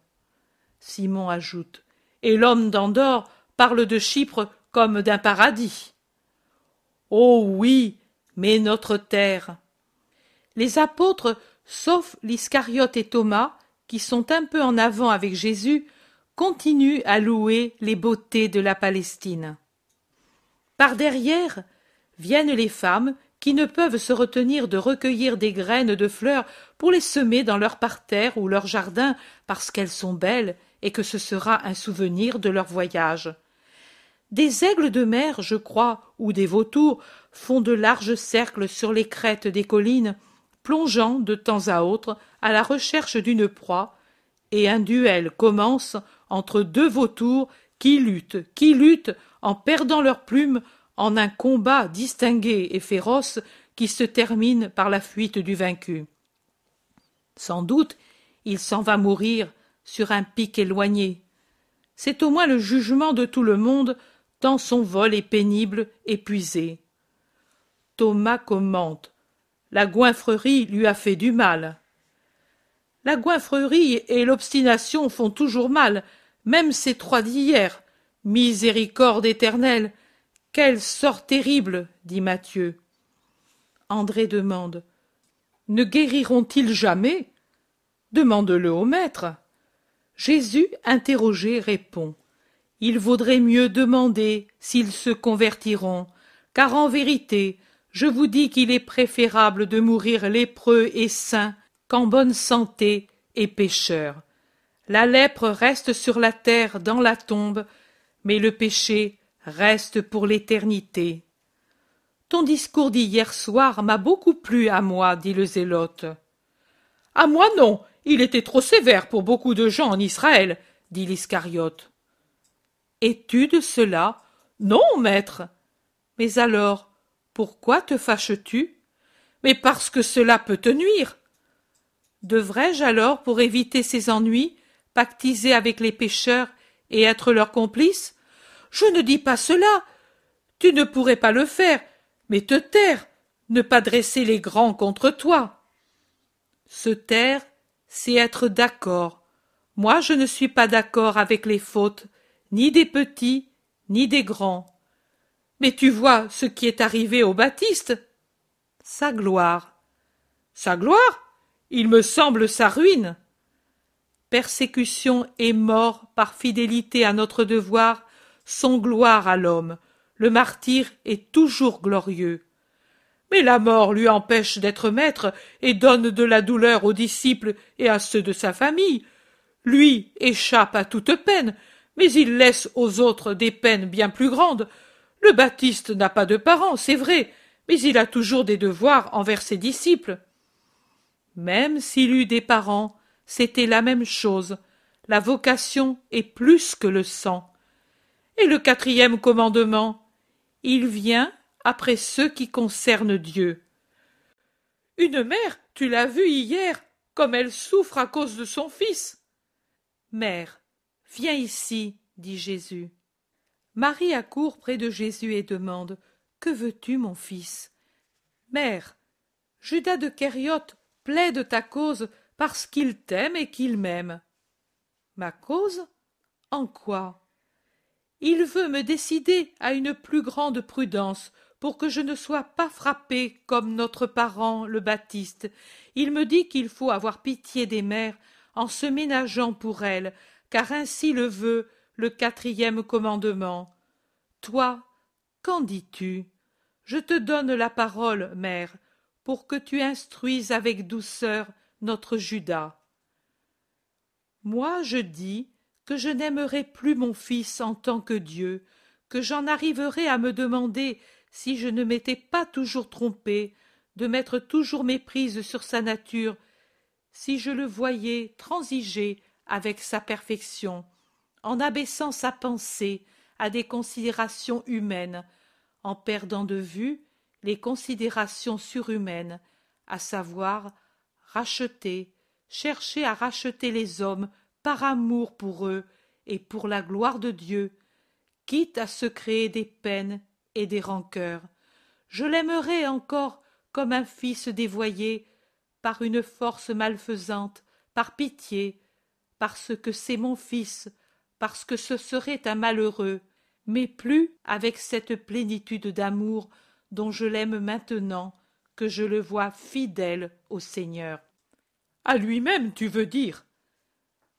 Simon ajoute. Et l'homme d'Andorre parle de Chypre comme d'un paradis. Oh oui, mais notre terre. Les apôtres, sauf l'Iscariote et Thomas, qui sont un peu en avant avec Jésus, continuent à louer les beautés de la Palestine. Par derrière viennent les femmes qui ne peuvent se retenir de recueillir des graines de fleurs pour les semer dans leur parterre ou leur jardin parce qu'elles sont belles et que ce sera un souvenir de leur voyage. Des aigles de mer, je crois, ou des vautours, font de larges cercles sur les crêtes des collines, plongeant de temps à autre à la recherche d'une proie, et un duel commence entre deux vautours qui luttent, qui luttent, en perdant leurs plumes, en un combat distingué et féroce qui se termine par la fuite du vaincu. Sans doute, il s'en va mourir sur un pic éloigné. C'est au moins le jugement de tout le monde, tant son vol est pénible, épuisé. Thomas commente. La goinfrerie lui a fait du mal. La goinfrerie et l'obstination font toujours mal, même ces trois d'hier. Miséricorde éternelle. Quel sort terrible. dit Mathieu. André demande. Ne guériront-ils jamais? Demande-le au maître. Jésus, interrogé, répond. Il vaudrait mieux demander s'ils se convertiront, car en vérité, je vous dis qu'il est préférable de mourir lépreux et saint qu'en bonne santé et pécheur. La lèpre reste sur la terre dans la tombe, mais le péché reste pour l'éternité. Ton discours d'hier soir m'a beaucoup plu à moi, dit le zélote. À moi non, il était trop sévère pour beaucoup de gens en Israël, dit l'Iscariote. Es-tu de cela Non, maître. Mais alors, pourquoi te fâches-tu? Mais parce que cela peut te nuire. Devrais-je alors, pour éviter ces ennuis, pactiser avec les pécheurs et être leur complice? Je ne dis pas cela. Tu ne pourrais pas le faire, mais te taire, ne pas dresser les grands contre toi. Se taire, c'est être d'accord. Moi je ne suis pas d'accord avec les fautes, ni des petits, ni des grands. Mais tu vois ce qui est arrivé au Baptiste. Sa gloire. Sa gloire? Il me semble sa ruine. Persécution et mort par fidélité à notre devoir sont gloire à l'homme, le martyr est toujours glorieux. Mais la mort lui empêche d'être maître et donne de la douleur aux disciples et à ceux de sa famille. Lui échappe à toute peine, mais il laisse aux autres des peines bien plus grandes. Le Baptiste n'a pas de parents, c'est vrai, mais il a toujours des devoirs envers ses disciples. Même s'il eut des parents, c'était la même chose. La vocation est plus que le sang. Et le quatrième commandement il vient après ceux qui concernent Dieu. Une mère, tu l'as vue hier, comme elle souffre à cause de son fils. Mère, viens ici, dit Jésus. Marie accourt près de Jésus et demande Que veux-tu, mon fils? Mère, Judas de Kériote plaide ta cause parce qu'il t'aime et qu'il m'aime. Ma cause? En quoi? Il veut me décider à une plus grande prudence pour que je ne sois pas frappé comme notre parent le Baptiste. Il me dit qu'il faut avoir pitié des mères en se ménageant pour elles, car ainsi le veut le quatrième commandement. Toi, qu'en dis-tu? Je te donne la parole, mère, pour que tu instruises avec douceur notre Judas. Moi, je dis que je n'aimerai plus mon fils en tant que Dieu, que j'en arriverai à me demander si je ne m'étais pas toujours trompé, de mettre toujours méprise sur sa nature, si je le voyais transiger avec sa perfection, en abaissant sa pensée à des considérations humaines, en perdant de vue les considérations surhumaines, à savoir racheter, chercher à racheter les hommes par amour pour eux et pour la gloire de Dieu, quitte à se créer des peines et des rancœurs. Je l'aimerai encore comme un fils dévoyé, par une force malfaisante, par pitié, parce que c'est mon fils, parce que ce serait un malheureux, mais plus avec cette plénitude d'amour dont je l'aime maintenant, que je le vois fidèle au Seigneur. À lui-même, tu veux dire?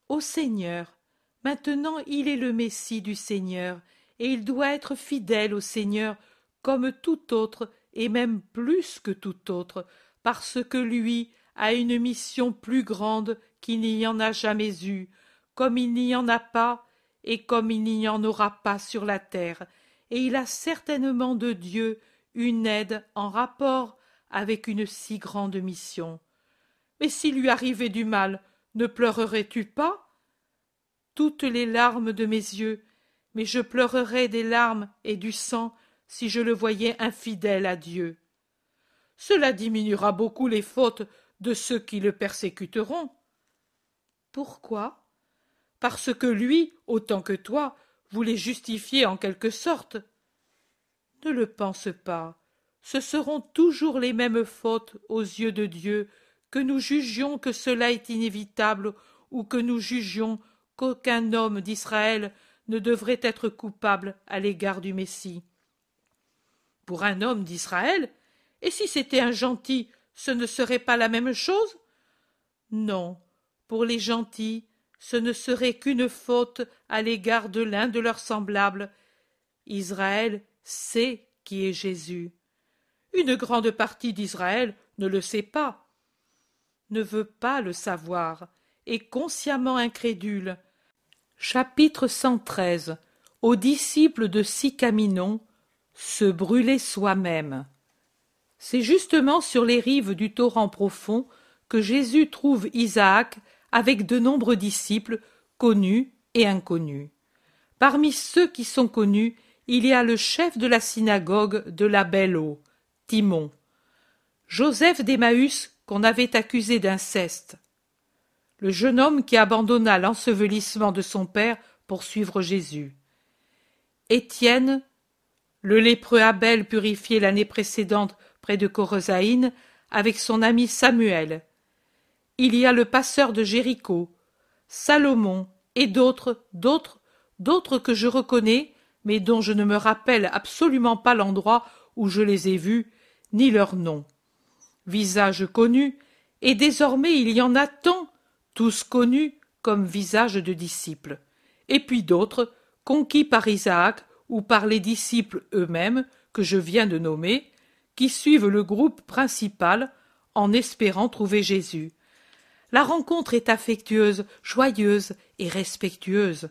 Au Seigneur. Maintenant il est le Messie du Seigneur, et il doit être fidèle au Seigneur comme tout autre, et même plus que tout autre, parce que lui a une mission plus grande qu'il n'y en a jamais eue, comme il n'y en a pas, et comme il n'y en aura pas sur la terre, et il a certainement de Dieu une aide en rapport avec une si grande mission. Mais s'il lui arrivait du mal, ne pleurerais-tu pas? Toutes les larmes de mes yeux, mais je pleurerais des larmes et du sang si je le voyais infidèle à Dieu. Cela diminuera beaucoup les fautes de ceux qui le persécuteront. Pourquoi? Parce que lui, autant que toi, voulait justifier en quelque sorte. Ne le pense pas. Ce seront toujours les mêmes fautes aux yeux de Dieu, que nous jugions que cela est inévitable ou que nous jugions qu'aucun homme d'Israël ne devrait être coupable à l'égard du Messie. Pour un homme d'Israël, et si c'était un gentil, ce ne serait pas la même chose? Non, pour les gentils, ce ne serait qu'une faute à l'égard de l'un de leurs semblables. Israël sait qui est Jésus. Une grande partie d'Israël ne le sait pas, ne veut pas le savoir, est consciemment incrédule. Chapitre 113 Aux disciples de Sicaminon se brûler soi-même. C'est justement sur les rives du torrent profond que Jésus trouve Isaac avec de nombreux disciples, connus et inconnus. Parmi ceux qui sont connus, il y a le chef de la synagogue de la Belle Eau, Timon, Joseph d'Emmaüs qu'on avait accusé d'inceste, le jeune homme qui abandonna l'ensevelissement de son père pour suivre Jésus, Étienne, le lépreux Abel purifié l'année précédente près de Corosaïne avec son ami Samuel. Il y a le passeur de Jéricho, Salomon et d'autres, d'autres, d'autres que je reconnais, mais dont je ne me rappelle absolument pas l'endroit où je les ai vus, ni leur nom. Visage connu, et désormais il y en a tant, tous connus comme visages de disciples, et puis d'autres, conquis par Isaac ou par les disciples eux-mêmes que je viens de nommer, qui suivent le groupe principal en espérant trouver Jésus. La rencontre est affectueuse, joyeuse et respectueuse.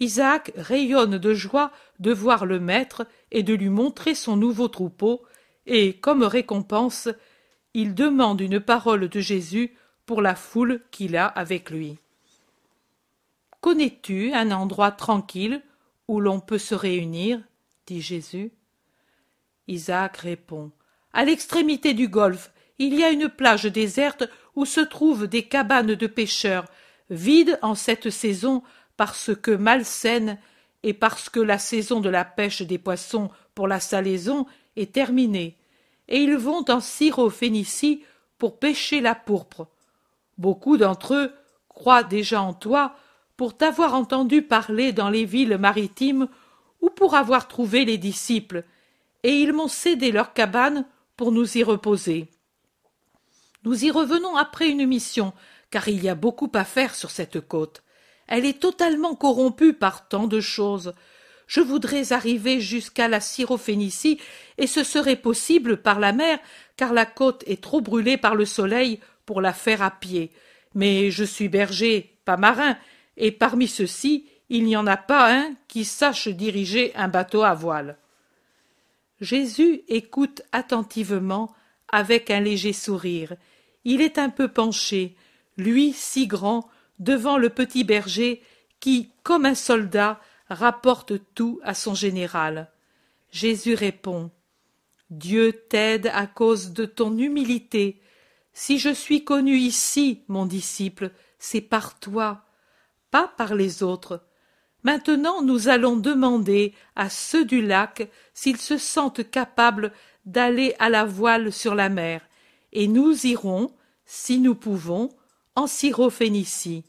Isaac rayonne de joie de voir le maître et de lui montrer son nouveau troupeau, et, comme récompense, il demande une parole de Jésus pour la foule qu'il a avec lui. Connais-tu un endroit tranquille où l'on peut se réunir? dit Jésus. Isaac répond À l'extrémité du golfe, il y a une plage déserte où se trouvent des cabanes de pêcheurs, vides en cette saison parce que malsaines et parce que la saison de la pêche des poissons pour la salaison est terminée, et ils vont en Syrophénicie pour pêcher la pourpre. Beaucoup d'entre eux croient déjà en toi pour t'avoir entendu parler dans les villes maritimes ou pour avoir trouvé les disciples, et ils m'ont cédé leur cabane nous y reposer. Nous y revenons après une mission, car il y a beaucoup à faire sur cette côte. Elle est totalement corrompue par tant de choses. Je voudrais arriver jusqu'à la Syrophénicie, et ce serait possible par la mer, car la côte est trop brûlée par le soleil pour la faire à pied. Mais je suis berger, pas marin, et parmi ceux-ci, il n'y en a pas un qui sache diriger un bateau à voile. Jésus écoute attentivement avec un léger sourire. Il est un peu penché, lui si grand, devant le petit berger qui, comme un soldat, rapporte tout à son général. Jésus répond. Dieu t'aide à cause de ton humilité. Si je suis connu ici, mon disciple, c'est par toi pas par les autres. Maintenant nous allons demander à ceux du lac s'ils se sentent capables d'aller à la voile sur la mer, et nous irons, si nous pouvons, en Syrophénicie.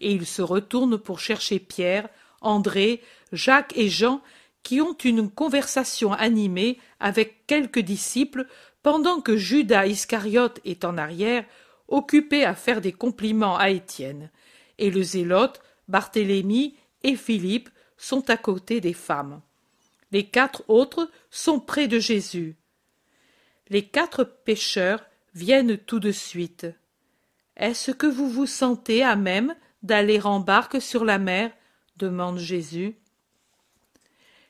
Et ils se retournent pour chercher Pierre, André, Jacques et Jean, qui ont une conversation animée avec quelques disciples pendant que Judas Iscariote est en arrière, occupé à faire des compliments à Étienne et le zélote, Barthélemy et Philippe sont à côté des femmes. Les quatre autres sont près de Jésus. Les quatre pêcheurs viennent tout de suite. Est-ce que vous vous sentez à même d'aller en barque sur la mer? demande Jésus.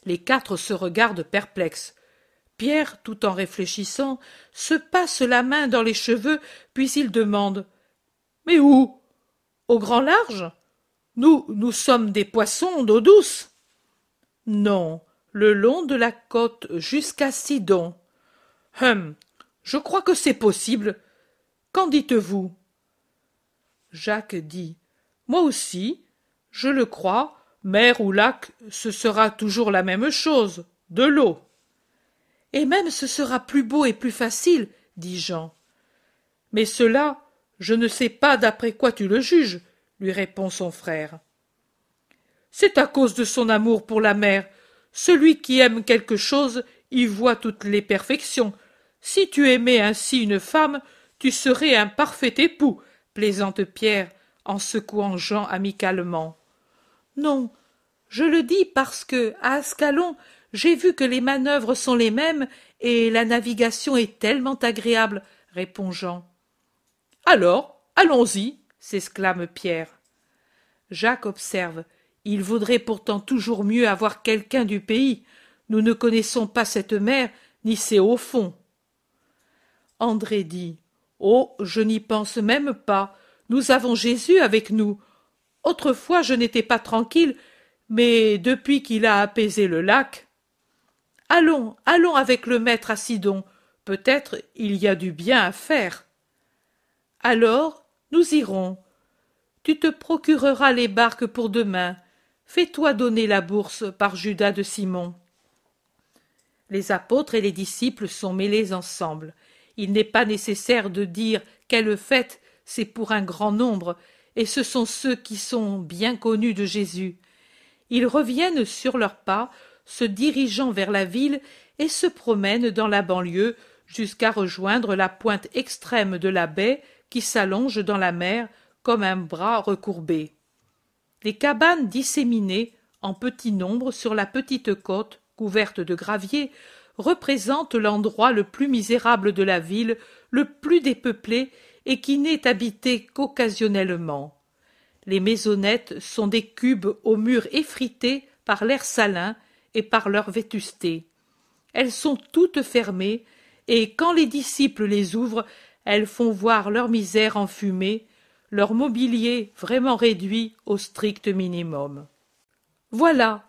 Les quatre se regardent perplexes. Pierre, tout en réfléchissant, se passe la main dans les cheveux, puis il demande. Mais où? Au grand large? Nous, nous sommes des poissons d'eau douce. Non, le long de la côte jusqu'à Sidon. Hum, je crois que c'est possible. Qu'en dites-vous? Jacques dit. Moi aussi, je le crois, mer ou lac, ce sera toujours la même chose, de l'eau. Et même ce sera plus beau et plus facile, dit Jean. Mais cela, je ne sais pas d'après quoi tu le juges, lui répond son frère. C'est à cause de son amour pour la mer. Celui qui aime quelque chose y voit toutes les perfections. Si tu aimais ainsi une femme, tu serais un parfait époux, plaisante Pierre en secouant Jean amicalement. Non, je le dis parce que, à Ascalon, j'ai vu que les manœuvres sont les mêmes et la navigation est tellement agréable, répond Jean. Alors, allons-y, s'exclame Pierre. Jacques observe. Il vaudrait pourtant toujours mieux avoir quelqu'un du pays. Nous ne connaissons pas cette mer, ni ses hauts fonds. André dit. Oh. Je n'y pense même pas. Nous avons Jésus avec nous. Autrefois je n'étais pas tranquille, mais depuis qu'il a apaisé le lac. Allons, allons avec le maître à Sidon. Peut-être il y a du bien à faire. Alors, nous irons. Tu te procureras les barques pour demain. Fais-toi donner la bourse par Judas de Simon. Les apôtres et les disciples sont mêlés ensemble. Il n'est pas nécessaire de dire quelle fête c'est pour un grand nombre, et ce sont ceux qui sont bien connus de Jésus. Ils reviennent sur leurs pas, se dirigeant vers la ville, et se promènent dans la banlieue jusqu'à rejoindre la pointe extrême de la baie qui s'allonge dans la mer comme un bras recourbé. Les cabanes disséminées en petit nombre sur la petite côte couverte de graviers représentent l'endroit le plus misérable de la ville, le plus dépeuplé et qui n'est habité qu'occasionnellement. Les maisonnettes sont des cubes aux murs effrités par l'air salin et par leur vétusté. Elles sont toutes fermées, et quand les disciples les ouvrent, elles font voir leur misère enfumée, leur mobilier vraiment réduit au strict minimum. Voilà,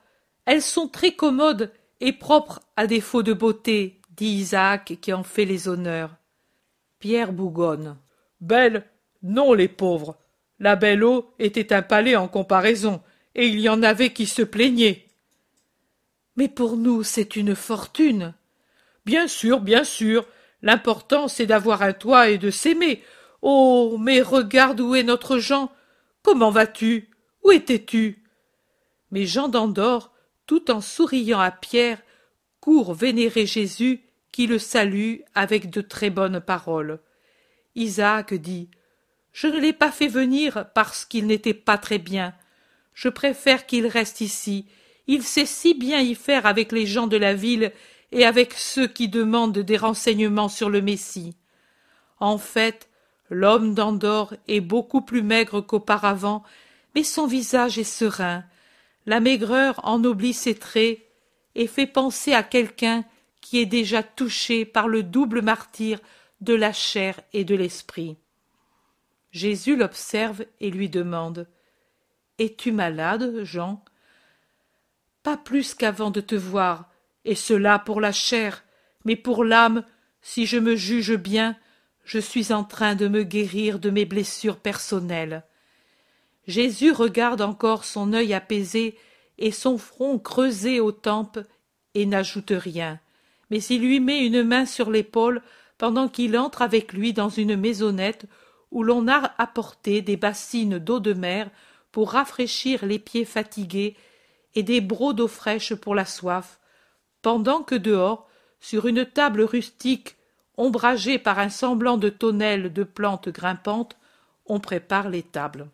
elles sont très commodes et propres à défaut de beauté, dit Isaac qui en fait les honneurs. Pierre bougonne. Belle Non, les pauvres. La belle eau était un palais en comparaison, et il y en avait qui se plaignaient. Mais pour nous, c'est une fortune. Bien sûr, bien sûr. L'important, c'est d'avoir un toit et de s'aimer. Oh. Mais regarde où est notre Jean. Comment vas tu? Où étais-tu? Mais Jean d'Andorre, tout en souriant à Pierre, court vénérer Jésus qui le salue avec de très bonnes paroles. Isaac dit Je ne l'ai pas fait venir parce qu'il n'était pas très bien. Je préfère qu'il reste ici. Il sait si bien y faire avec les gens de la ville et avec ceux qui demandent des renseignements sur le Messie. En fait, l'homme d'Andorre est beaucoup plus maigre qu'auparavant, mais son visage est serein. La maigreur ennoblit ses traits et fait penser à quelqu'un qui est déjà touché par le double martyre de la chair et de l'esprit. Jésus l'observe et lui demande Es-tu malade, Jean? Pas plus qu'avant de te voir, et cela pour la chair, mais pour l'âme, si je me juge bien, je suis en train de me guérir de mes blessures personnelles. Jésus regarde encore son œil apaisé et son front creusé aux tempes et n'ajoute rien, mais il lui met une main sur l'épaule pendant qu'il entre avec lui dans une maisonnette où l'on a apporté des bassines d'eau de mer pour rafraîchir les pieds fatigués et des brocs d'eau fraîche pour la soif, pendant que dehors, sur une table rustique ombragée par un semblant de tonnelle de plantes grimpantes, on prépare les tables.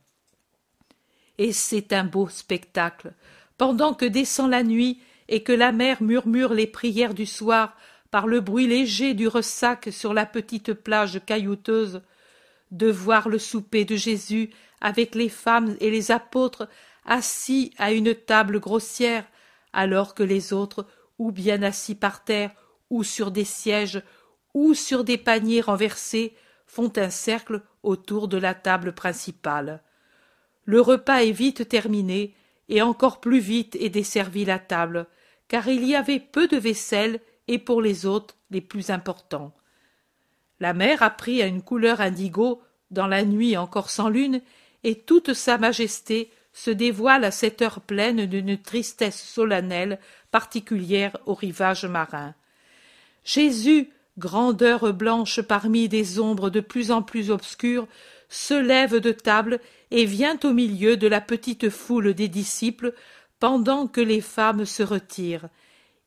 Et c'est un beau spectacle, pendant que descend la nuit et que la mer murmure les prières du soir par le bruit léger du ressac sur la petite plage caillouteuse, de voir le souper de Jésus avec les femmes et les apôtres assis à une table grossière, alors que les autres, ou bien assis par terre, ou sur des sièges, ou sur des paniers renversés, font un cercle autour de la table principale. Le repas est vite terminé, et encore plus vite est desservi la table, car il y avait peu de vaisselle, et pour les autres les plus importants. La mer a pris à une couleur indigo dans la nuit encore sans lune, et toute sa majesté se dévoile à cette heure pleine d'une tristesse solennelle particulière au rivage marin. Jésus, grandeur blanche parmi des ombres de plus en plus obscures, se lève de table et vient au milieu de la petite foule des disciples pendant que les femmes se retirent.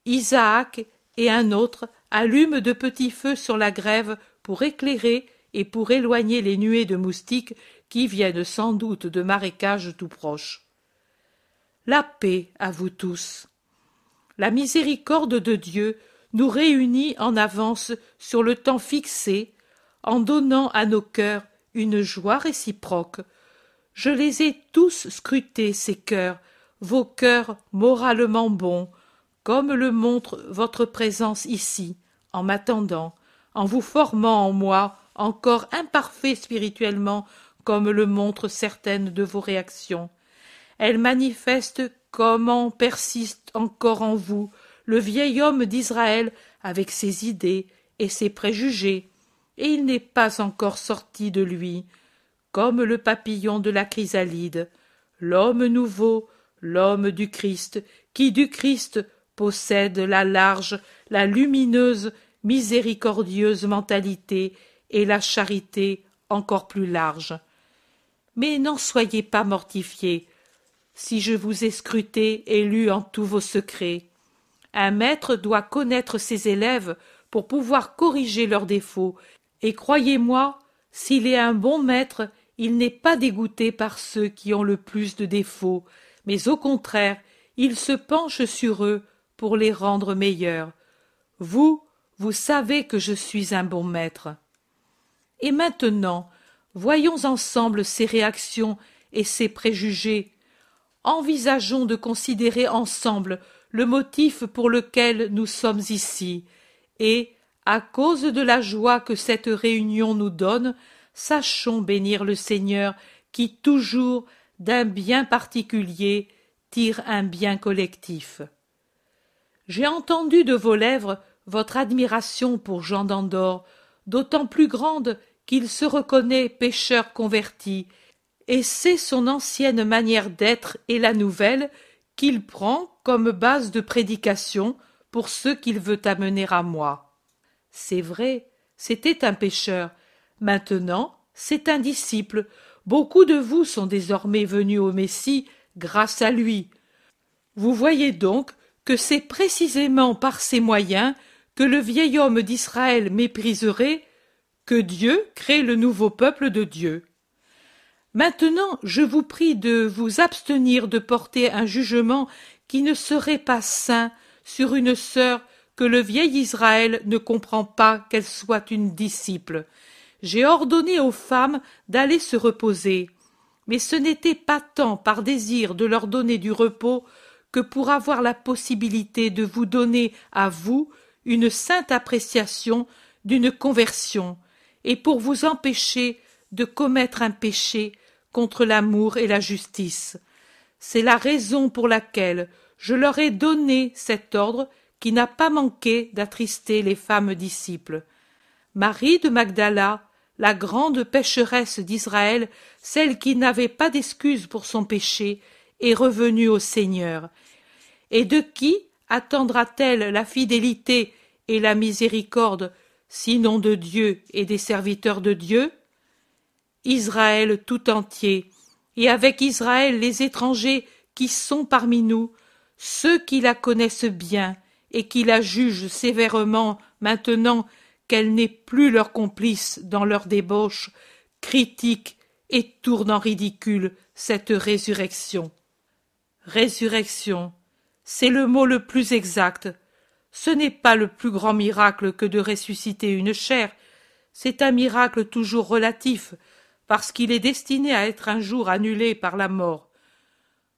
Isaac et un autre allument de petits feux sur la grève pour éclairer et pour éloigner les nuées de moustiques qui viennent sans doute de marécages tout proches. La paix à vous tous. La miséricorde de Dieu nous réunit en avance sur le temps fixé, en donnant à nos cœurs une joie réciproque. Je les ai tous scrutés, ces cœurs, vos cœurs moralement bons, comme le montre votre présence ici, en m'attendant, en vous formant en moi, encore imparfait spirituellement, comme le montrent certaines de vos réactions. Elle manifeste comment persiste encore en vous le vieil homme d'Israël avec ses idées et ses préjugés, et il n'est pas encore sorti de lui, comme le papillon de la chrysalide, l'homme nouveau, l'homme du Christ, qui du Christ possède la large, la lumineuse, miséricordieuse mentalité et la charité encore plus large. Mais n'en soyez pas mortifiés, si je vous ai scruté et lu en tous vos secrets. Un maître doit connaître ses élèves pour pouvoir corriger leurs défauts, et croyez-moi, s'il est un bon maître, il n'est pas dégoûté par ceux qui ont le plus de défauts, mais au contraire, il se penche sur eux pour les rendre meilleurs. Vous, vous savez que je suis un bon maître. Et maintenant, voyons ensemble ces réactions et ces préjugés. Envisageons de considérer ensemble le motif pour lequel nous sommes ici, et, à cause de la joie que cette réunion nous donne, sachons bénir le Seigneur qui toujours, d'un bien particulier, tire un bien collectif. J'ai entendu de vos lèvres votre admiration pour Jean d'Andorre, d'autant plus grande qu'il se reconnaît pécheur converti, et c'est son ancienne manière d'être et la nouvelle qu'il prend comme base de prédication pour ceux qu'il veut amener à moi. C'est vrai, c'était un pécheur. Maintenant, c'est un disciple. Beaucoup de vous sont désormais venus au Messie grâce à lui. Vous voyez donc que c'est précisément par ces moyens que le vieil homme d'Israël mépriserait que Dieu crée le nouveau peuple de Dieu. Maintenant, je vous prie de vous abstenir de porter un jugement qui ne serait pas saint sur une sœur que le vieil Israël ne comprend pas qu'elle soit une disciple. J'ai ordonné aux femmes d'aller se reposer, mais ce n'était pas tant par désir de leur donner du repos que pour avoir la possibilité de vous donner à vous une sainte appréciation d'une conversion, et pour vous empêcher de commettre un péché contre l'amour et la justice. C'est la raison pour laquelle je leur ai donné cet ordre qui n'a pas manqué d'attrister les femmes disciples. Marie de Magdala, la grande pécheresse d'Israël, celle qui n'avait pas d'excuse pour son péché, est revenue au Seigneur. Et de qui attendra-t-elle la fidélité et la miséricorde, sinon de Dieu et des serviteurs de Dieu? Israël tout entier, et avec Israël les étrangers qui sont parmi nous, ceux qui la connaissent bien et qui la jugent sévèrement maintenant qu'elle n'est plus leur complice dans leur débauche, critiquent et tournent en ridicule cette résurrection. Résurrection, c'est le mot le plus exact. Ce n'est pas le plus grand miracle que de ressusciter une chair, c'est un miracle toujours relatif, parce qu'il est destiné à être un jour annulé par la mort.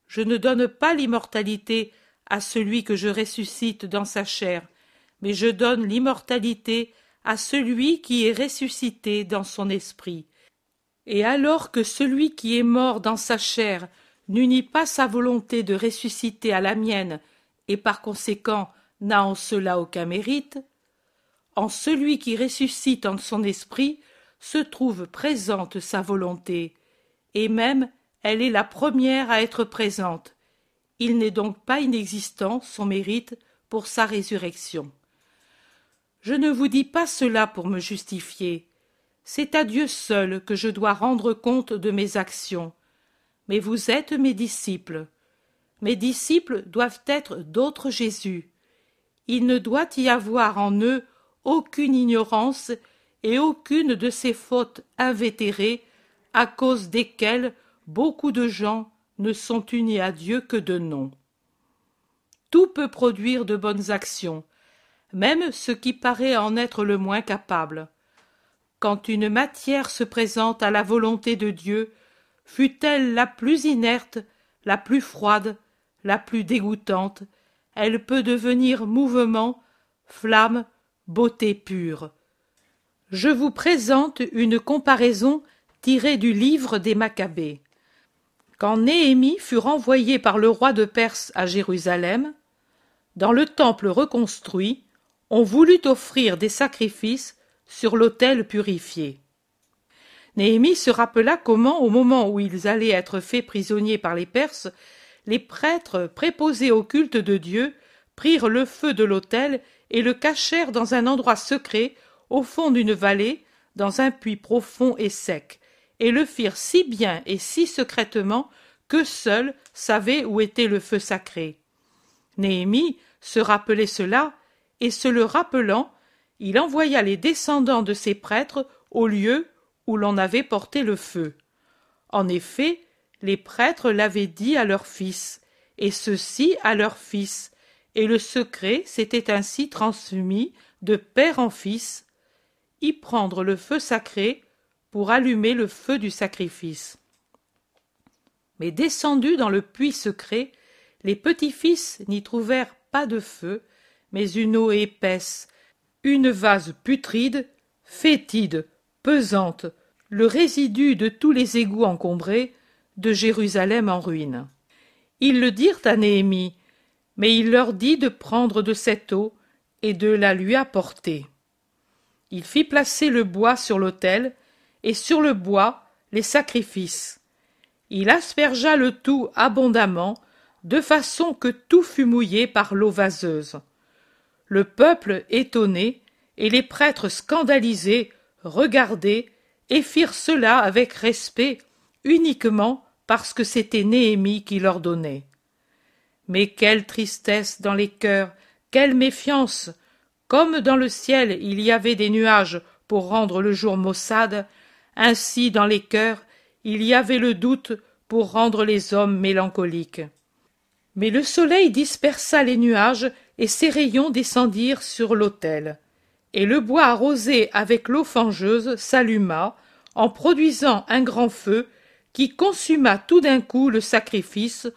Je ne donne pas l'immortalité à celui que je ressuscite dans sa chair, mais je donne l'immortalité à celui qui est ressuscité dans son esprit. Et alors que celui qui est mort dans sa chair n'unit pas sa volonté de ressusciter à la mienne, et par conséquent n'a en cela aucun mérite, en celui qui ressuscite en son esprit se trouve présente sa volonté, et même elle est la première à être présente. Il n'est donc pas inexistant son mérite pour sa résurrection. Je ne vous dis pas cela pour me justifier. C'est à Dieu seul que je dois rendre compte de mes actions. Mais vous êtes mes disciples. Mes disciples doivent être d'autres Jésus. Il ne doit y avoir en eux aucune ignorance et aucune de ces fautes invétérées à cause desquelles beaucoup de gens ne sont unis à Dieu que de nom. Tout peut produire de bonnes actions, même ce qui paraît en être le moins capable. Quand une matière se présente à la volonté de Dieu, fût-elle la plus inerte, la plus froide, la plus dégoûtante, elle peut devenir mouvement, flamme, beauté pure. Je vous présente une comparaison tirée du livre des Maccabées. Quand Néhémie fut renvoyé par le roi de Perse à Jérusalem, dans le temple reconstruit, on voulut offrir des sacrifices sur l'autel purifié. Néhémie se rappela comment, au moment où ils allaient être faits prisonniers par les Perses, les prêtres préposés au culte de Dieu prirent le feu de l'autel et le cachèrent dans un endroit secret au fond d'une vallée, dans un puits profond et sec, et le firent si bien et si secrètement que seul savait où était le feu sacré. Néhémie se rappelait cela et se le rappelant, il envoya les descendants de ces prêtres au lieu où l'on avait porté le feu. En effet, les prêtres l'avaient dit à leurs fils, et ceux-ci à leurs fils, et le secret s'était ainsi transmis de père en fils, prendre le feu sacré pour allumer le feu du sacrifice. Mais descendus dans le puits secret, les petits-fils n'y trouvèrent pas de feu, mais une eau épaisse, une vase putride, fétide, pesante, le résidu de tous les égouts encombrés, de Jérusalem en ruine. Ils le dirent à Néhémie, mais il leur dit de prendre de cette eau et de la lui apporter. Il fit placer le bois sur l'autel, et sur le bois les sacrifices. Il aspergea le tout abondamment, de façon que tout fut mouillé par l'eau vaseuse le peuple étonné et les prêtres scandalisés regardaient et firent cela avec respect uniquement parce que c'était Néhémie qui leur donnait. Mais quelle tristesse dans les cœurs, quelle méfiance. Comme dans le ciel il y avait des nuages pour rendre le jour maussade, ainsi dans les cœurs il y avait le doute pour rendre les hommes mélancoliques. Mais le soleil dispersa les nuages et ses rayons descendirent sur l'autel. Et le bois arrosé avec l'eau fangeuse s'alluma, en produisant un grand feu qui consuma tout d'un coup le sacrifice,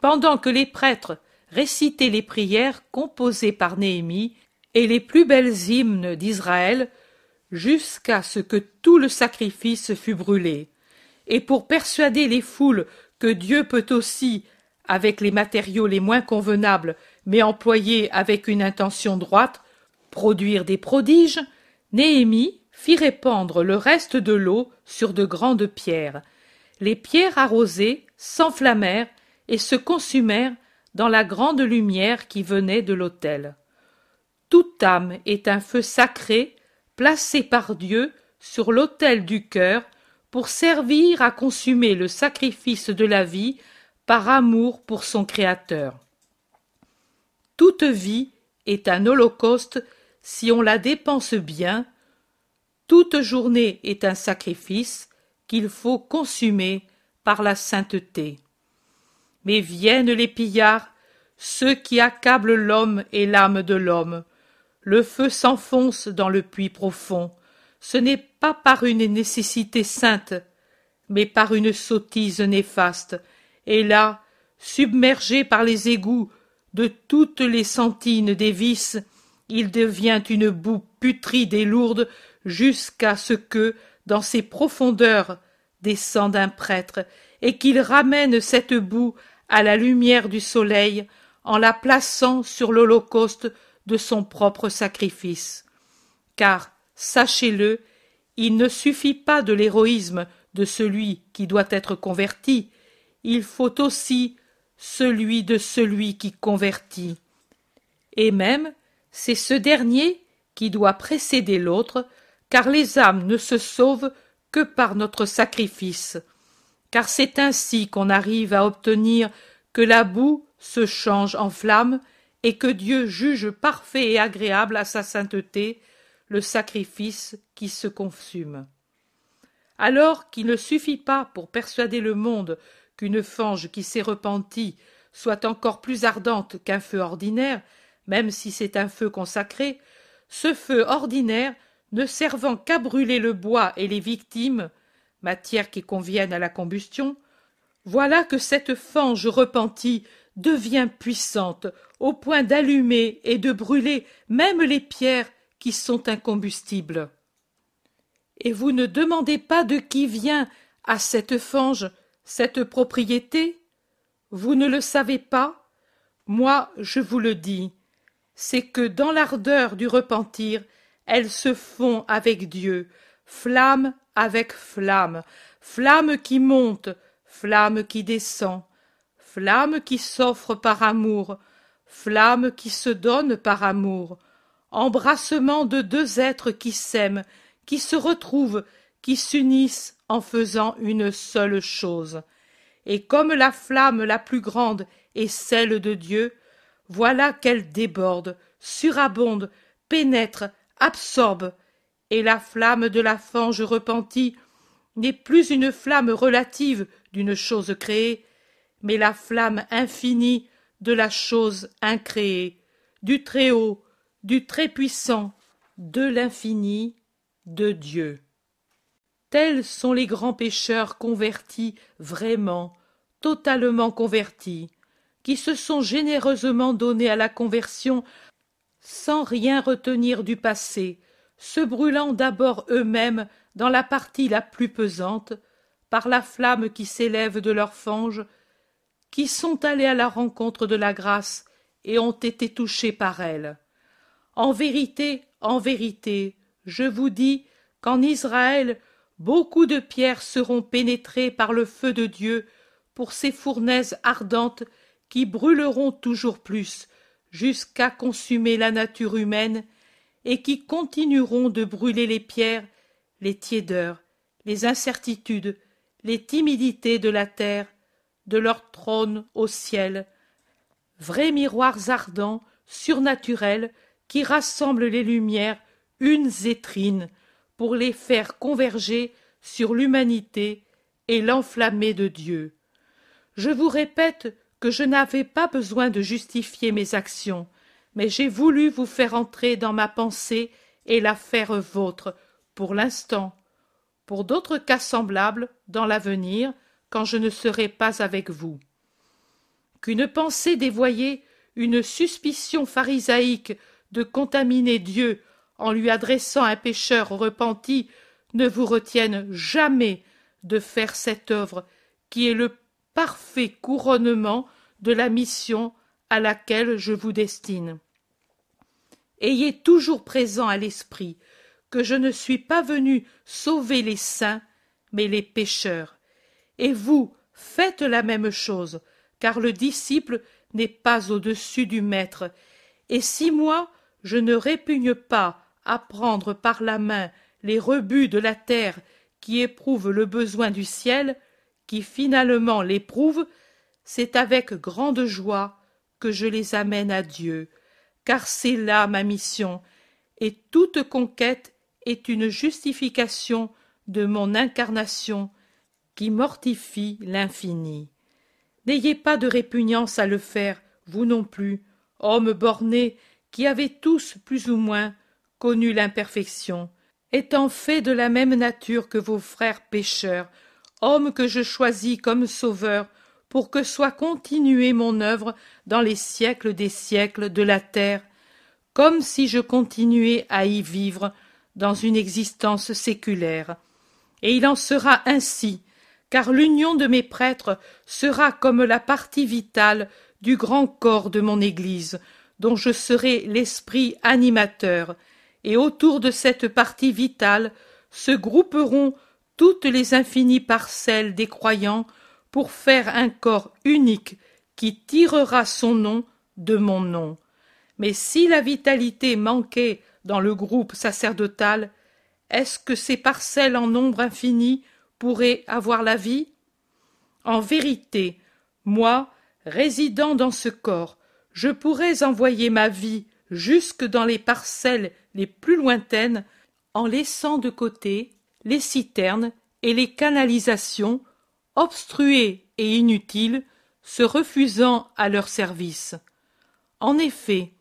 pendant que les prêtres récitaient les prières composées par Néhémie et les plus belles hymnes d'Israël, jusqu'à ce que tout le sacrifice fût brûlé. Et pour persuader les foules que Dieu peut aussi, avec les matériaux les moins convenables, mais employés avec une intention droite, produire des prodiges, Néhémie fit répandre le reste de l'eau sur de grandes pierres. Les pierres arrosées s'enflammèrent et se consumèrent dans la grande lumière qui venait de l'autel. Toute âme est un feu sacré placé par Dieu sur l'autel du cœur pour servir à consumer le sacrifice de la vie par amour pour son Créateur. Toute vie est un holocauste si on la dépense bien, toute journée est un sacrifice qu'il faut consumer par la sainteté. Mais viennent les pillards, ceux qui accablent l'homme et l'âme de l'homme. Le feu s'enfonce dans le puits profond. Ce n'est pas par une nécessité sainte, mais par une sottise néfaste. Et là, submergés par les égouts, de toutes les sentines des vices, il devient une boue putride et lourde jusqu'à ce que, dans ses profondeurs, descende un prêtre, et qu'il ramène cette boue à la lumière du soleil en la plaçant sur l'holocauste de son propre sacrifice. Car, sachez-le, il ne suffit pas de l'héroïsme de celui qui doit être converti, il faut aussi celui de celui qui convertit. Et même, c'est ce dernier qui doit précéder l'autre, car les âmes ne se sauvent que par notre sacrifice. Car c'est ainsi qu'on arrive à obtenir que la boue se change en flamme et que Dieu juge parfait et agréable à sa sainteté le sacrifice qui se consume. Alors qu'il ne suffit pas pour persuader le monde qu'une fange qui s'est repentie soit encore plus ardente qu'un feu ordinaire, même si c'est un feu consacré, ce feu ordinaire, ne servant qu'à brûler le bois et les victimes, matière qui conviennent à la combustion, voilà que cette fange repentie devient puissante au point d'allumer et de brûler même les pierres qui sont incombustibles. Et vous ne demandez pas de qui vient à cette fange cette propriété? Vous ne le savez pas? Moi, je vous le dis, c'est que dans l'ardeur du repentir, elles se font avec Dieu, flamme avec flamme, flamme qui monte, flamme qui descend, flamme qui s'offre par amour, flamme qui se donne par amour, embrassement de deux êtres qui s'aiment, qui se retrouvent, qui s'unissent en faisant une seule chose. Et comme la flamme la plus grande est celle de Dieu, voilà qu'elle déborde, surabonde, pénètre, absorbe, et la flamme de la fange repentie n'est plus une flamme relative d'une chose créée, mais la flamme infinie de la chose incréée, du Très-Haut, du Très-Puissant, de l'infini, de Dieu. Tels sont les grands pécheurs convertis vraiment, totalement convertis, qui se sont généreusement donnés à la conversion sans rien retenir du passé, se brûlant d'abord eux-mêmes dans la partie la plus pesante, par la flamme qui s'élève de leur fange, qui sont allés à la rencontre de la grâce et ont été touchés par elle. En vérité, en vérité, je vous dis qu'en Israël beaucoup de pierres seront pénétrées par le feu de Dieu pour ces fournaises ardentes qui brûleront toujours plus jusqu'à consumer la nature humaine et qui continueront de brûler les pierres, les tiédeurs, les incertitudes, les timidités de la terre, de leur trône au ciel, vrais miroirs ardents, surnaturels, qui rassemblent les lumières unes et trines, pour les faire converger sur l'humanité et l'enflammer de Dieu. Je vous répète que je n'avais pas besoin de justifier mes actions, mais j'ai voulu vous faire entrer dans ma pensée et la faire vôtre, pour l'instant. Pour d'autres cas semblables, dans l'avenir, quand je ne serai pas avec vous. Qu'une pensée dévoyée, une suspicion pharisaïque de contaminer Dieu en lui adressant un pécheur repenti, ne vous retienne jamais de faire cette œuvre qui est le parfait couronnement de la mission à laquelle je vous destine. Ayez toujours présent à l'esprit que je ne suis pas venu sauver les saints, mais les pécheurs. Et vous faites la même chose, car le disciple n'est pas au-dessus du maître. Et si moi je ne répugne pas à prendre par la main les rebuts de la terre qui éprouvent le besoin du ciel, qui finalement l'éprouvent, c'est avec grande joie que je les amène à Dieu, car c'est là ma mission, et toute conquête est une justification de mon incarnation qui mortifie l'infini. N'ayez pas de répugnance à le faire, vous non plus, hommes bornés, qui avez tous plus ou moins connu l'imperfection, étant fait de la même nature que vos frères pécheurs, hommes que je choisis comme sauveurs pour que soit continuée mon œuvre dans les siècles des siècles de la terre, comme si je continuais à y vivre dans une existence séculaire. Et il en sera ainsi, car l'union de mes prêtres sera comme la partie vitale du grand corps de mon Église, dont je serai l'esprit animateur, et autour de cette partie vitale se grouperont toutes les infinies parcelles des croyants pour faire un corps unique qui tirera son nom de mon nom. Mais si la vitalité manquait dans le groupe sacerdotal, est-ce que ces parcelles en nombre infini pourraient avoir la vie En vérité, moi, résidant dans ce corps, je pourrais envoyer ma vie jusque dans les parcelles les plus lointaines en laissant de côté les citernes et les canalisations obstruées et inutiles, se refusant à leur service. En effet,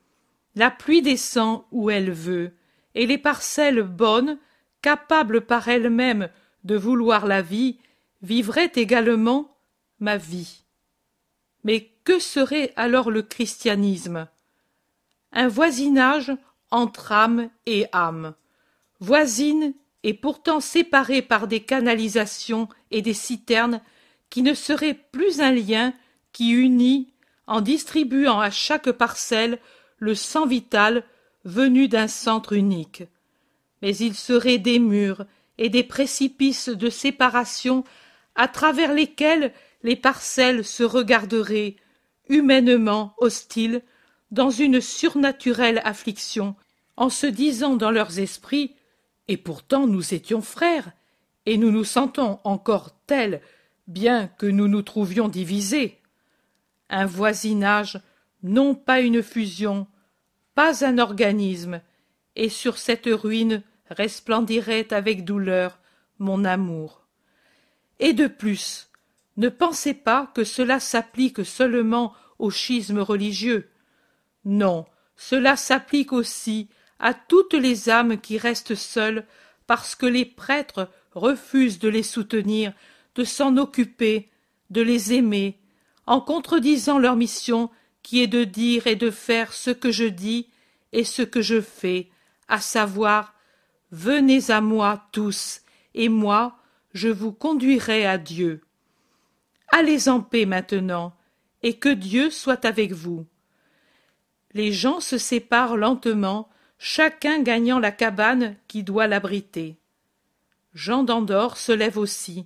la pluie descend où elle veut, et les parcelles bonnes, capables par elles-mêmes de vouloir la vie, vivraient également ma vie. Mais que serait alors le christianisme? Un voisinage entre âme et âme, voisine et pourtant séparées par des canalisations et des citernes qui ne seraient plus un lien qui unit en distribuant à chaque parcelle le sang vital venu d'un centre unique. Mais il serait des murs et des précipices de séparation à travers lesquels les parcelles se regarderaient, humainement hostiles, dans une surnaturelle affliction, en se disant dans leurs esprits et pourtant nous étions frères, et nous nous sentons encore tels, bien que nous nous trouvions divisés. Un voisinage, non pas une fusion, pas un organisme, et sur cette ruine resplendirait avec douleur mon amour. Et de plus, ne pensez pas que cela s'applique seulement au schisme religieux. Non, cela s'applique aussi à toutes les âmes qui restent seules parce que les prêtres refusent de les soutenir, de s'en occuper, de les aimer, en contredisant leur mission qui est de dire et de faire ce que je dis et ce que je fais, à savoir Venez à moi tous, et moi je vous conduirai à Dieu. Allez en paix maintenant, et que Dieu soit avec vous. Les gens se séparent lentement chacun gagnant la cabane qui doit l'abriter. Jean d'Andorre se lève aussi.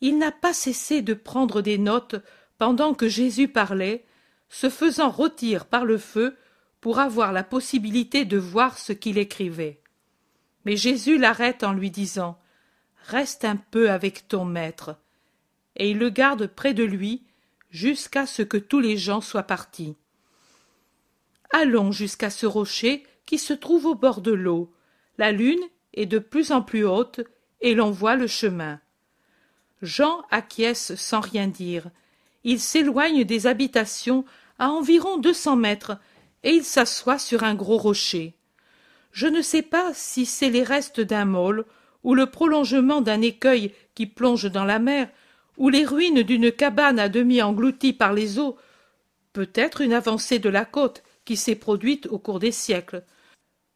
Il n'a pas cessé de prendre des notes pendant que Jésus parlait, se faisant rôtir par le feu pour avoir la possibilité de voir ce qu'il écrivait. Mais Jésus l'arrête en lui disant Reste un peu avec ton maître. Et il le garde près de lui jusqu'à ce que tous les gens soient partis. Allons jusqu'à ce rocher qui se trouve au bord de l'eau. La lune est de plus en plus haute et l'on voit le chemin. Jean acquiesce sans rien dire. Il s'éloigne des habitations à environ deux cents mètres et il s'assoit sur un gros rocher. Je ne sais pas si c'est les restes d'un môle ou le prolongement d'un écueil qui plonge dans la mer ou les ruines d'une cabane à demi engloutie par les eaux, peut-être une avancée de la côte qui s'est produite au cours des siècles.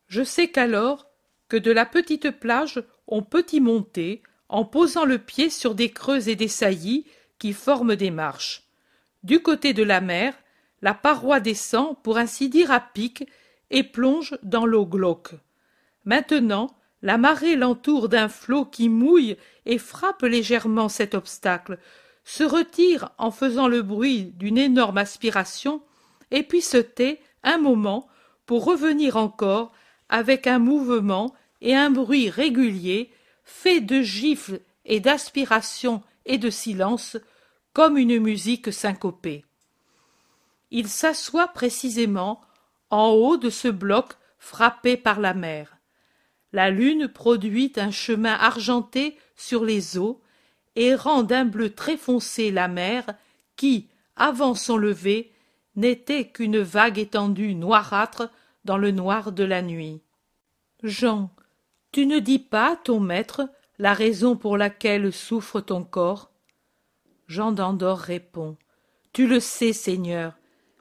Je sais qu'alors que de la petite plage on peut y monter en posant le pied sur des creux et des saillies qui forment des marches. Du côté de la mer, la paroi descend pour ainsi dire à pic et plonge dans l'eau glauque. Maintenant, la marée l'entoure d'un flot qui mouille et frappe légèrement cet obstacle, se retire en faisant le bruit d'une énorme aspiration, et puis se tait un moment pour revenir encore avec un mouvement et un bruit réguliers, fait de gifles et d'aspirations et de silence, comme une musique syncopée. Il s'assoit précisément en haut de ce bloc frappé par la mer. La lune produit un chemin argenté sur les eaux et rend d'un bleu très foncé la mer qui, avant son lever, n'était qu'une vague étendue noirâtre dans le noir de la nuit. Jean, tu ne dis pas ton maître la raison pour laquelle souffre ton corps? Jean d'Andorre répond. Tu le sais, Seigneur.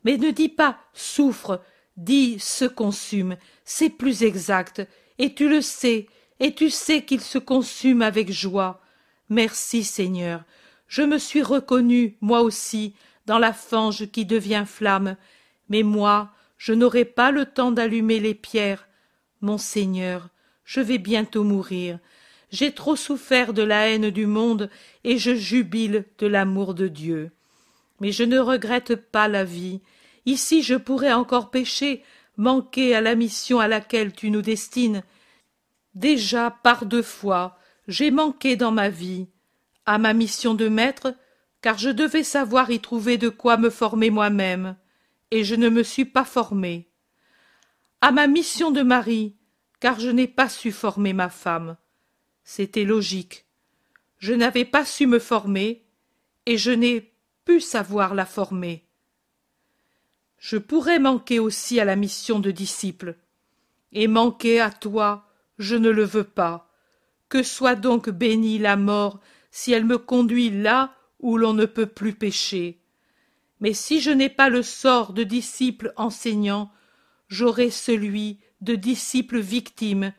Mais ne dis pas souffre, dis se consume, c'est plus exact, et tu le sais, et tu sais qu'il se consume avec joie. Merci, Seigneur. Je me suis reconnu, moi aussi, dans la fange qui devient flamme, mais moi, je n'aurai pas le temps d'allumer les pierres. Mon Seigneur, je vais bientôt mourir. J'ai trop souffert de la haine du monde, et je jubile de l'amour de Dieu. Mais je ne regrette pas la vie. Ici je pourrais encore pécher, manquer à la mission à laquelle tu nous destines. Déjà par deux fois j'ai manqué dans ma vie à ma mission de maître, car je devais savoir y trouver de quoi me former moi-même, et je ne me suis pas formé. À ma mission de mari, car je n'ai pas su former ma femme. C'était logique. Je n'avais pas su me former, et je n'ai pu savoir la former. Je pourrais manquer aussi à la mission de disciple, et manquer à toi, je ne le veux pas. Que soit donc bénie la mort si elle me conduit là où l'on ne peut plus pécher. Mais si je n'ai pas le sort de disciple enseignant, j'aurai celui de disciple victime,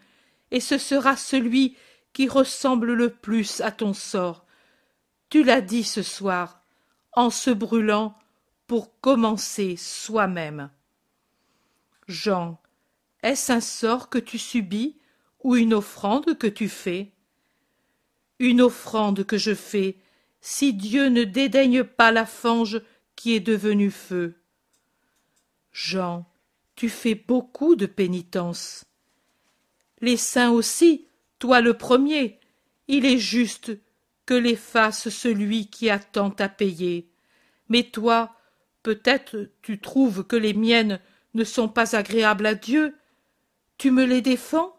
et ce sera celui qui ressemble le plus à ton sort. Tu l'as dit ce soir, en se brûlant pour commencer soi-même. Jean, est-ce un sort que tu subis ou une offrande que tu fais? Une offrande que je fais, si Dieu ne dédaigne pas la fange qui est devenue feu. Jean, tu fais beaucoup de pénitence. Les saints aussi, toi le premier, il est juste que les fasse celui qui a tant à payer. Mais toi, peut-être tu trouves que les miennes ne sont pas agréables à Dieu. Tu me les défends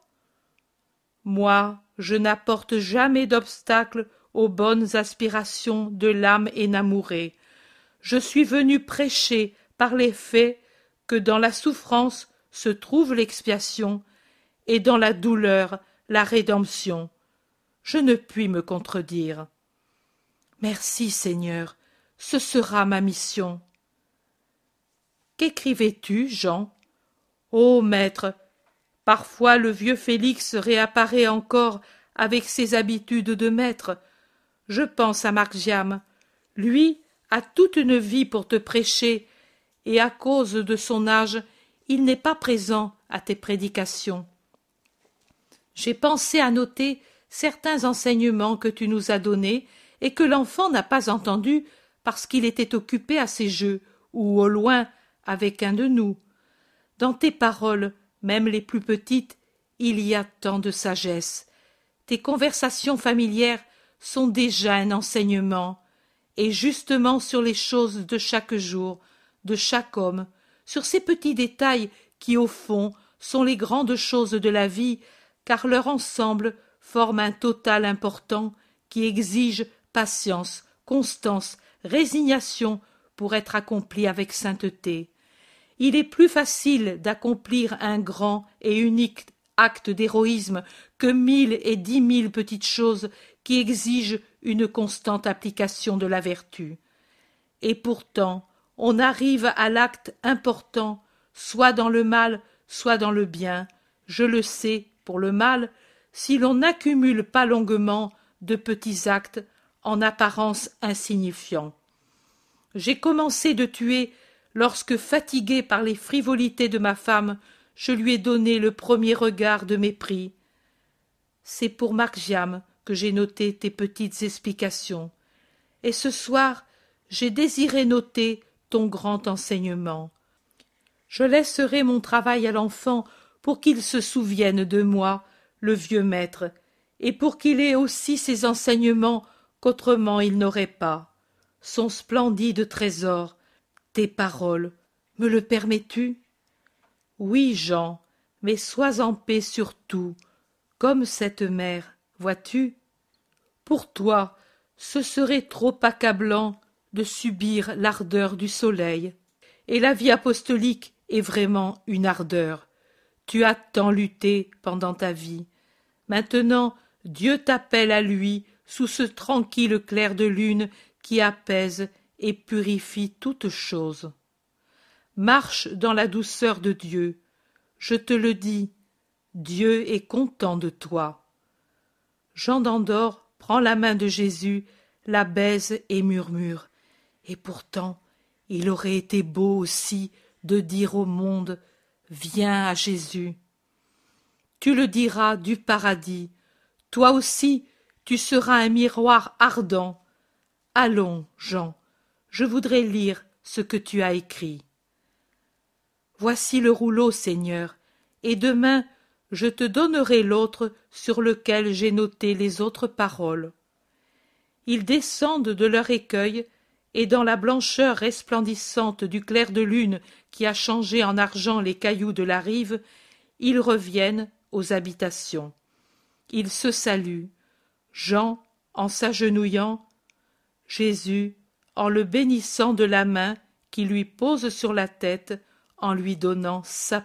Moi, je n'apporte jamais d'obstacle aux bonnes aspirations de l'âme énamourée. Je suis venu prêcher par les faits que dans la souffrance se trouve l'expiation et dans la douleur la rédemption. Je ne puis me contredire. Merci, Seigneur, ce sera ma mission. Qu'écrivais-tu, Jean? Ô maître, parfois le vieux Félix réapparaît encore avec ses habitudes de maître. Je pense à Margiam. Lui a toute une vie pour te prêcher, et à cause de son âge, il n'est pas présent à tes prédications j'ai pensé à noter certains enseignements que tu nous as donnés et que l'enfant n'a pas entendus parce qu'il était occupé à ses jeux ou au loin avec un de nous. Dans tes paroles, même les plus petites, il y a tant de sagesse. Tes conversations familières sont déjà un enseignement, et justement sur les choses de chaque jour, de chaque homme, sur ces petits détails qui, au fond, sont les grandes choses de la vie, car leur ensemble forme un total important qui exige patience, constance, résignation pour être accompli avec sainteté. Il est plus facile d'accomplir un grand et unique acte d'héroïsme que mille et dix mille petites choses qui exigent une constante application de la vertu. Et pourtant, on arrive à l'acte important, soit dans le mal, soit dans le bien. Je le sais, pour le mal si l'on n'accumule pas longuement de petits actes en apparence insignifiants. J'ai commencé de tuer lorsque, fatigué par les frivolités de ma femme, je lui ai donné le premier regard de mépris. C'est pour Margiam que j'ai noté tes petites explications. Et ce soir, j'ai désiré noter ton grand enseignement. Je laisserai mon travail à l'enfant pour qu'il se souvienne de moi, le vieux maître, et pour qu'il ait aussi ses enseignements qu'autrement il n'aurait pas. Son splendide trésor, tes paroles, me le permets-tu? Oui, Jean, mais sois en paix surtout, comme cette mère, vois-tu? Pour toi, ce serait trop accablant de subir l'ardeur du soleil, et la vie apostolique est vraiment une ardeur. Tu as tant lutté pendant ta vie. Maintenant, Dieu t'appelle à lui sous ce tranquille clair de lune qui apaise et purifie toutes choses. Marche dans la douceur de Dieu. Je te le dis, Dieu est content de toi. Jean d'Andorre prend la main de Jésus, la baise et murmure. Et pourtant, il aurait été beau aussi de dire au monde Viens à Jésus. Tu le diras du paradis. Toi aussi, tu seras un miroir ardent. Allons, Jean, je voudrais lire ce que tu as écrit. Voici le rouleau, Seigneur, et demain je te donnerai l'autre sur lequel j'ai noté les autres paroles. Ils descendent de leur écueil, et dans la blancheur resplendissante du clair de lune qui a changé en argent les cailloux de la rive, ils reviennent aux habitations. Ils se saluent. Jean en s'agenouillant, Jésus en le bénissant de la main qui lui pose sur la tête en lui donnant sa